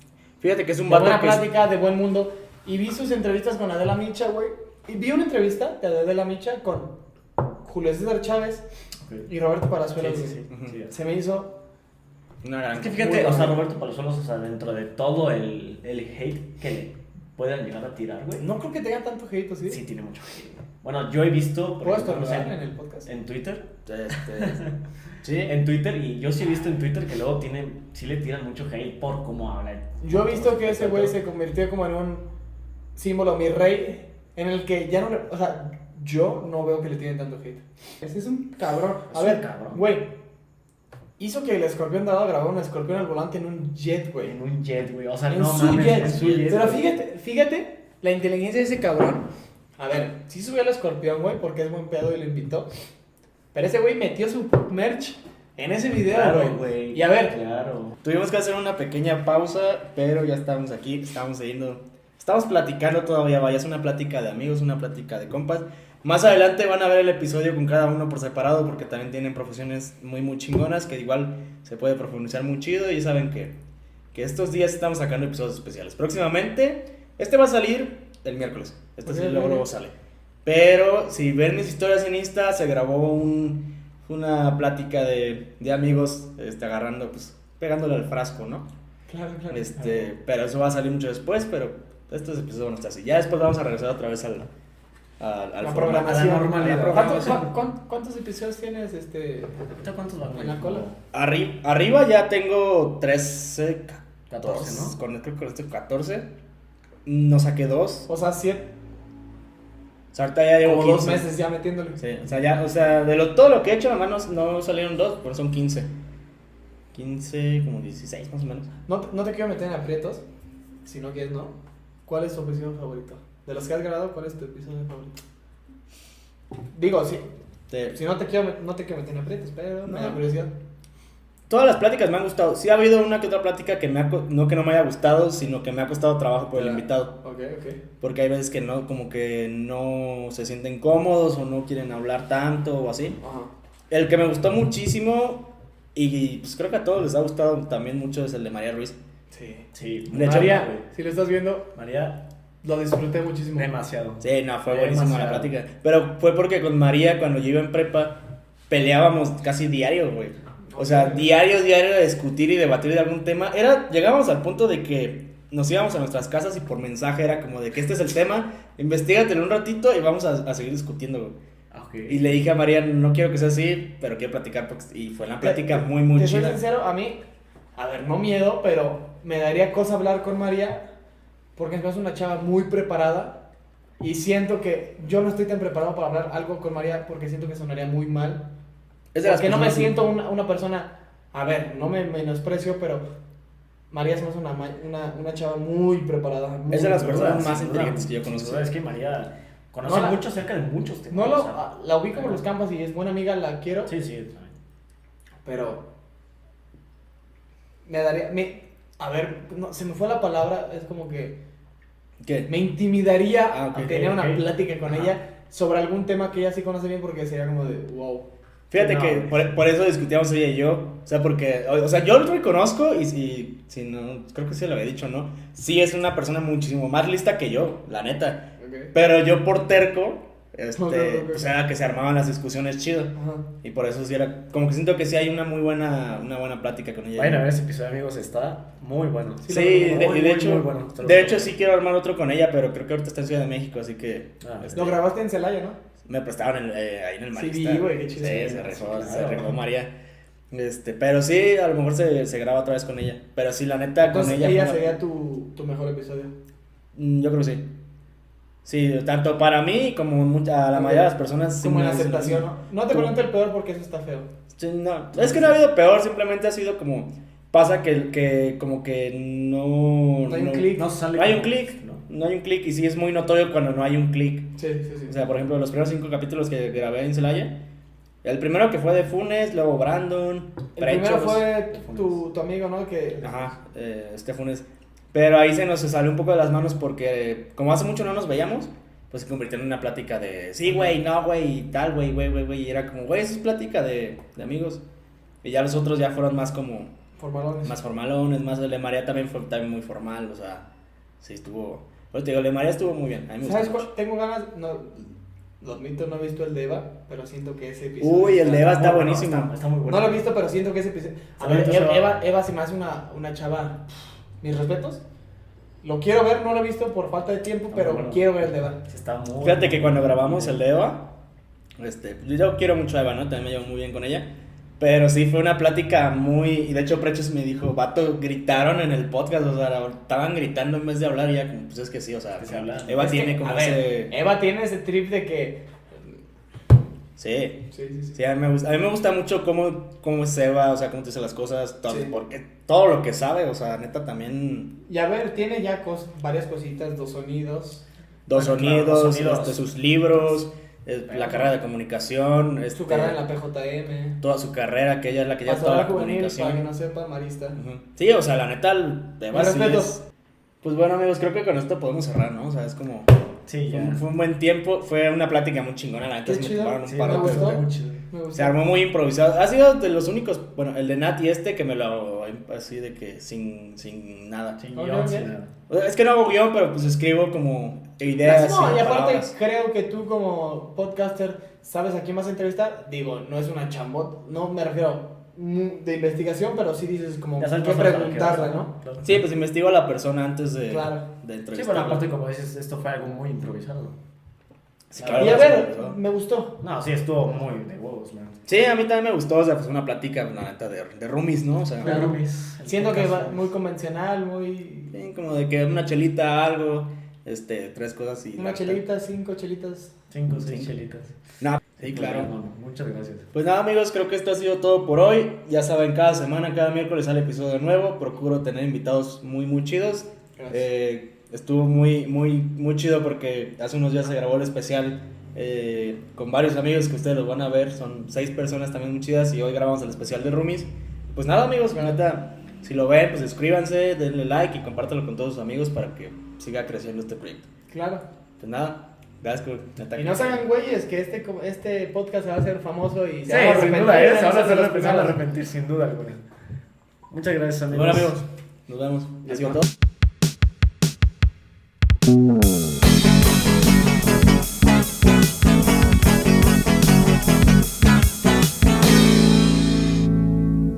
Fíjate que es un De vato buena que es- plática, de buen mundo. Y vi sus entrevistas con Adela Micha, güey. Y vi una entrevista de Adela Micha con Julio César Chávez y Roberto Sí, Palazuelos. sí, sí. Sí. Se me hizo. una gran Es que fíjate, o sea. Roberto Palazuelos, o sea, dentro de todo el, el hate que le puedan llegar a tirar, güey. No creo que tenga tanto hate, ¿o ¿sí? Sí, tiene mucho hate, güey. Bueno, yo he visto. por ¿Puedo ejemplo, no sé, estornudar en el podcast? en Twitter. Este, sí, En Twitter, y yo sí he visto en Twitter que luego tienen, sí le tiran mucho hate por cómo habla. Yo he visto que ese güey se convirtió como en un símbolo, mi rey, en el que ya no le. O sea, yo no veo que le tienen tanto hate. Ese es un cabrón. A Es ver, un cabrón. güey. Hizo que el escorpión dorado grabara un escorpión al volante en un jet, güey. En un jet, güey. O sea, En no su mames, jet. en su jet. Pero fíjate, fíjate la inteligencia de ese cabrón. A ver, sí subió al escorpión, güey, porque es buen pedo y lo invitó. Pero ese güey metió su merch en ese video, Claro, güey. Y a ver, Claro. tuvimos que hacer una pequeña pausa, pero ya estamos aquí, estamos siguiendo, estamos platicando todavía, vaya, es una plática de amigos, una plática de compas. Más adelante van a ver el episodio con cada uno por separado porque también tienen profesiones muy muy chingonas que igual se puede profundizar muy chido y saben que, que estos días estamos sacando episodios especiales. Próximamente, este va a salir el miércoles, este sí luego, luego sale. Pero si ven mis historias en Insta, se grabó un, una plática de, de amigos este, agarrando, pues pegándole al frasco, ¿no? Claro, claro. Este, pero eso va a salir mucho después, pero estos episodios van a estar así. Ya después vamos a regresar otra vez al, al, al la programación. a la normalidad. ¿Cuántos, cuántos episodios tienes este? ¿Ahorita cuántos van? ¿En la cola? Arri- arriba ya tengo 13, 14, ¿no? Con, creo que con este 14. No saqué dos. O sea, siete, O sea, ahorita ya llevo como dos 15. meses ya metiéndole. Sí, o sea, ya, o sea, de lo, todo lo que he hecho, nomás no, no salieron dos, pero son 15. 15, como 16 más o menos. No, te- no te quiero meter en aprietos, si no quieres, ¿no? ¿Cuál es tu episodio favorito? De los que has grabado, ¿cuál es tu episodio favorito? Digo, sí, Te- si no te quiero, no te quiero meter en aprietos, pero me da No. curiosidad. Todas las pláticas me han gustado. Sí ha habido una que otra plática que me ha, no que no me haya gustado, sino que me ha costado trabajo por el invitado. Ok, ok. Porque hay veces que no, como que no se sienten cómodos o no quieren hablar tanto o así. Ajá. El que me gustó muchísimo y pues creo que a todos les ha gustado también mucho es el de María Ruiz. Sí. Sí, De hecho, María, güey. si lo estás viendo, María, lo disfruté muchísimo. demasiado. Sí, no, fue buenísima la Demasiado. plática. Pero fue porque con María, cuando yo iba en prepa, peleábamos casi diario, güey. O sea, diario, diario discutir y debatir de algún tema. Era, llegábamos al punto de que nos íbamos a nuestras casas y por mensaje era como de que este es el tema, investigatelo un ratito y vamos a, a seguir discutiendo, güey. Ah, ok. Y le dije a María, no quiero que sea así, pero quiero platicar. Y fue una plática muy, muy Te soy chida. sincero, a mí, a ver, no miedo, pero me daría cosa hablar con María porque es una chava muy preparada y siento que yo no estoy tan preparado para hablar algo con María porque siento que sonaría muy mal. Es de las Porque no me siento una, una persona, a ver, no me menosprecio, pero María es más una, una, una chava muy preparada. muy Es de las personas más inteligentes que yo conozco. Es que María conoce No, mucho acerca de muchos temas. No lo, o sea, a- la ubico por los campos y es buena amiga, la quiero, Sí, sí. pero me daría, me, a ver, no, se me fue la palabra, es como que ¿Qué? me intimidaría Ah, ok, tener una plática con Ajá. ella sobre algún tema que ella sí conoce bien porque sería como de wow. Fíjate No, que por, por eso discutíamos ella y yo. O sea, porque, o, o sea, yo lo reconozco y, y si no, creo que sí lo había dicho, ¿no? Sí es una persona muchísimo más lista que yo, la neta. Pero yo por terco, este, Ok, ok. pues era que se armaban las discusiones chido. Ajá. Y por eso sí era, como que siento que sí hay una muy buena, una buena plática con ella. Vayan a ver ese episodio, amigos. Está muy bueno. Sí, Sí, de, muy, de muy, hecho, muy bueno, de hecho sí quiero armar otro con ella, pero creo que ahorita está en Ciudad de México, así que Ah, este, Lo grabaste en Celaya, ¿no? Me prestaron el, eh, ahí en el Sí, Marista. vi, güey, qué chido. Sí, Sí, se rifó, claro. se rifó María. Este, pero sí, a lo mejor se, se graba otra vez con ella. Pero sí, la neta, Entonces con ella. ella, sería tu, tu mejor episodio. Mm, Yo creo que sí. Sí, tanto para mí como mucha- a la mayoría de las personas. sí Como en me- aceptación, ¿no? No te pregunto el peor porque eso está feo. Sí, no, es que no ha habido peor, simplemente ha sido como. Pasa que, que como que no. No hay un clic. No sale No hay un clic. ¿No? Hay un clic y sí es muy notorio cuando no hay un clic. Sí, sí, sí. O sea, por ejemplo, los primeros cinco capítulos que grabé en Celaya. El primero que fue de Funes, luego Brandon. el primero fue tu, tu amigo, ¿no? Que... Ajá, eh, este Funes. Pero ahí se nos salió un poco de las manos porque, como hace mucho no nos veíamos, pues se convirtió en una plática de sí, güey, no, güey, y tal, güey, güey, güey, güey. Y era como, güey, eso es plática de, de amigos. Y ya los otros ya fueron más como, Formalones. más formalones, más el de María también fue también muy formal, o sea, sí estuvo. Pero te digo, el de María estuvo muy bien. A mí me ¿Sabes cuál? Tengo ganas, no, lo admito, no he visto el de Eva, pero siento que ese episodio... Uy, el de Eva está buenísimo. Está, está muy bueno. No lo he visto, pero siento que ese episodio... A ver, Eva, va. Eva, Eva se me hace una, una chava... Mis respetos. Lo quiero ver, no lo he visto por falta de tiempo, pero bueno. quiero ver el de Eva. Está muy Fíjate que cuando grabamos el de Eva, este, yo quiero mucho a Eva, ¿no? También me llevo muy bien con ella. Pero sí fue una plática muy. Y de hecho, Prechos me dijo, vato, gritaron en el podcast, o sea, estaban gritando en vez de hablar. Y ya, como, pues es que sí, o sea, se habla. Eva Es que, tiene como ver, ese. Eva tiene ese trip de que... Sí. Sí, sí, sí. Sí, a mí, me gusta, a mí me gusta mucho cómo, cómo es Eva, o sea, cómo te dice las cosas, todo, Sí. porque todo lo que sabe, o sea, neta también. Y a ver, tiene ya cos- varias cositas, dos sonidos. Dos claro, sonidos, sonidos. este, sus libros, eh, la carrera de comunicación, este, Su carrera en la PJM. toda su carrera, que ella es la que ya toda la comunicación. para que no sepa, marista. Sí, o sea, la neta, respetos. es- Pues bueno, amigos, creo que con esto podemos cerrar, ¿no? O sea, es como. Sí, Fue ya. un, fue un buen tiempo, fue una plática muy chingona, la neta. Se un Sí. Se armó muy improvisado. Ha sido de los únicos, bueno, el de Nat y este que me lo así de que sin, sin nada. Sin guion, sin nada. O sea, es que no hago guion, pero pues escribo como ideas. No, y aparte palabras. creo que tú como podcaster sabes a quién vas a entrevistar. Digo, no es una chambot, no me refiero de investigación, pero sí dices como qué preguntarle, ¿no? Claro. Sí, pues investigo a la persona antes de, Claro. de Sí, entrevistarla. bueno, aparte, como dices, esto fue algo muy improvisado. Sí, Claro, y a sí, ver, sí. me gustó. No, sí, estuvo muy de huevos, man. Sí, a mí también me gustó, o sea, pues una plática, la neta, de, de roomies, ¿no? O sea, Claro. El Siento que va muy convencional, muy... sí, como de que una chelita, algo, este, tres cosas y... Una chelita, cinco chelitas. Cinco, seis Cinco. chelitas. No, sí, claro. No, no, muchas gracias. Pues nada amigos, creo que esto ha sido todo por hoy. Ya saben, cada semana, cada miércoles sale episodio nuevo. Procuro tener invitados muy, muy chidos. Gracias. Eh, estuvo muy, muy, muy chido porque hace unos días se grabó el especial eh, con varios amigos que ustedes los van a ver. Son seis personas también muy chidas y hoy grabamos el especial de Roomies. pues nada, amigos, la neta, si lo ven, pues suscríbanse, denle like y compártanlo con todos sus amigos para que siga creciendo este proyecto. Claro. Pues nada, gracias por Y no se hagan güeyes que este, este podcast se va a hacer famoso y Sí, se va a sin arrepentir duda, ¿eh? de Se van a nosotros hacer los se van a primeros. arrepentir, sin duda alguna. Muchas gracias, amigos. Bueno, amigos, nos vemos. Ha sido todo.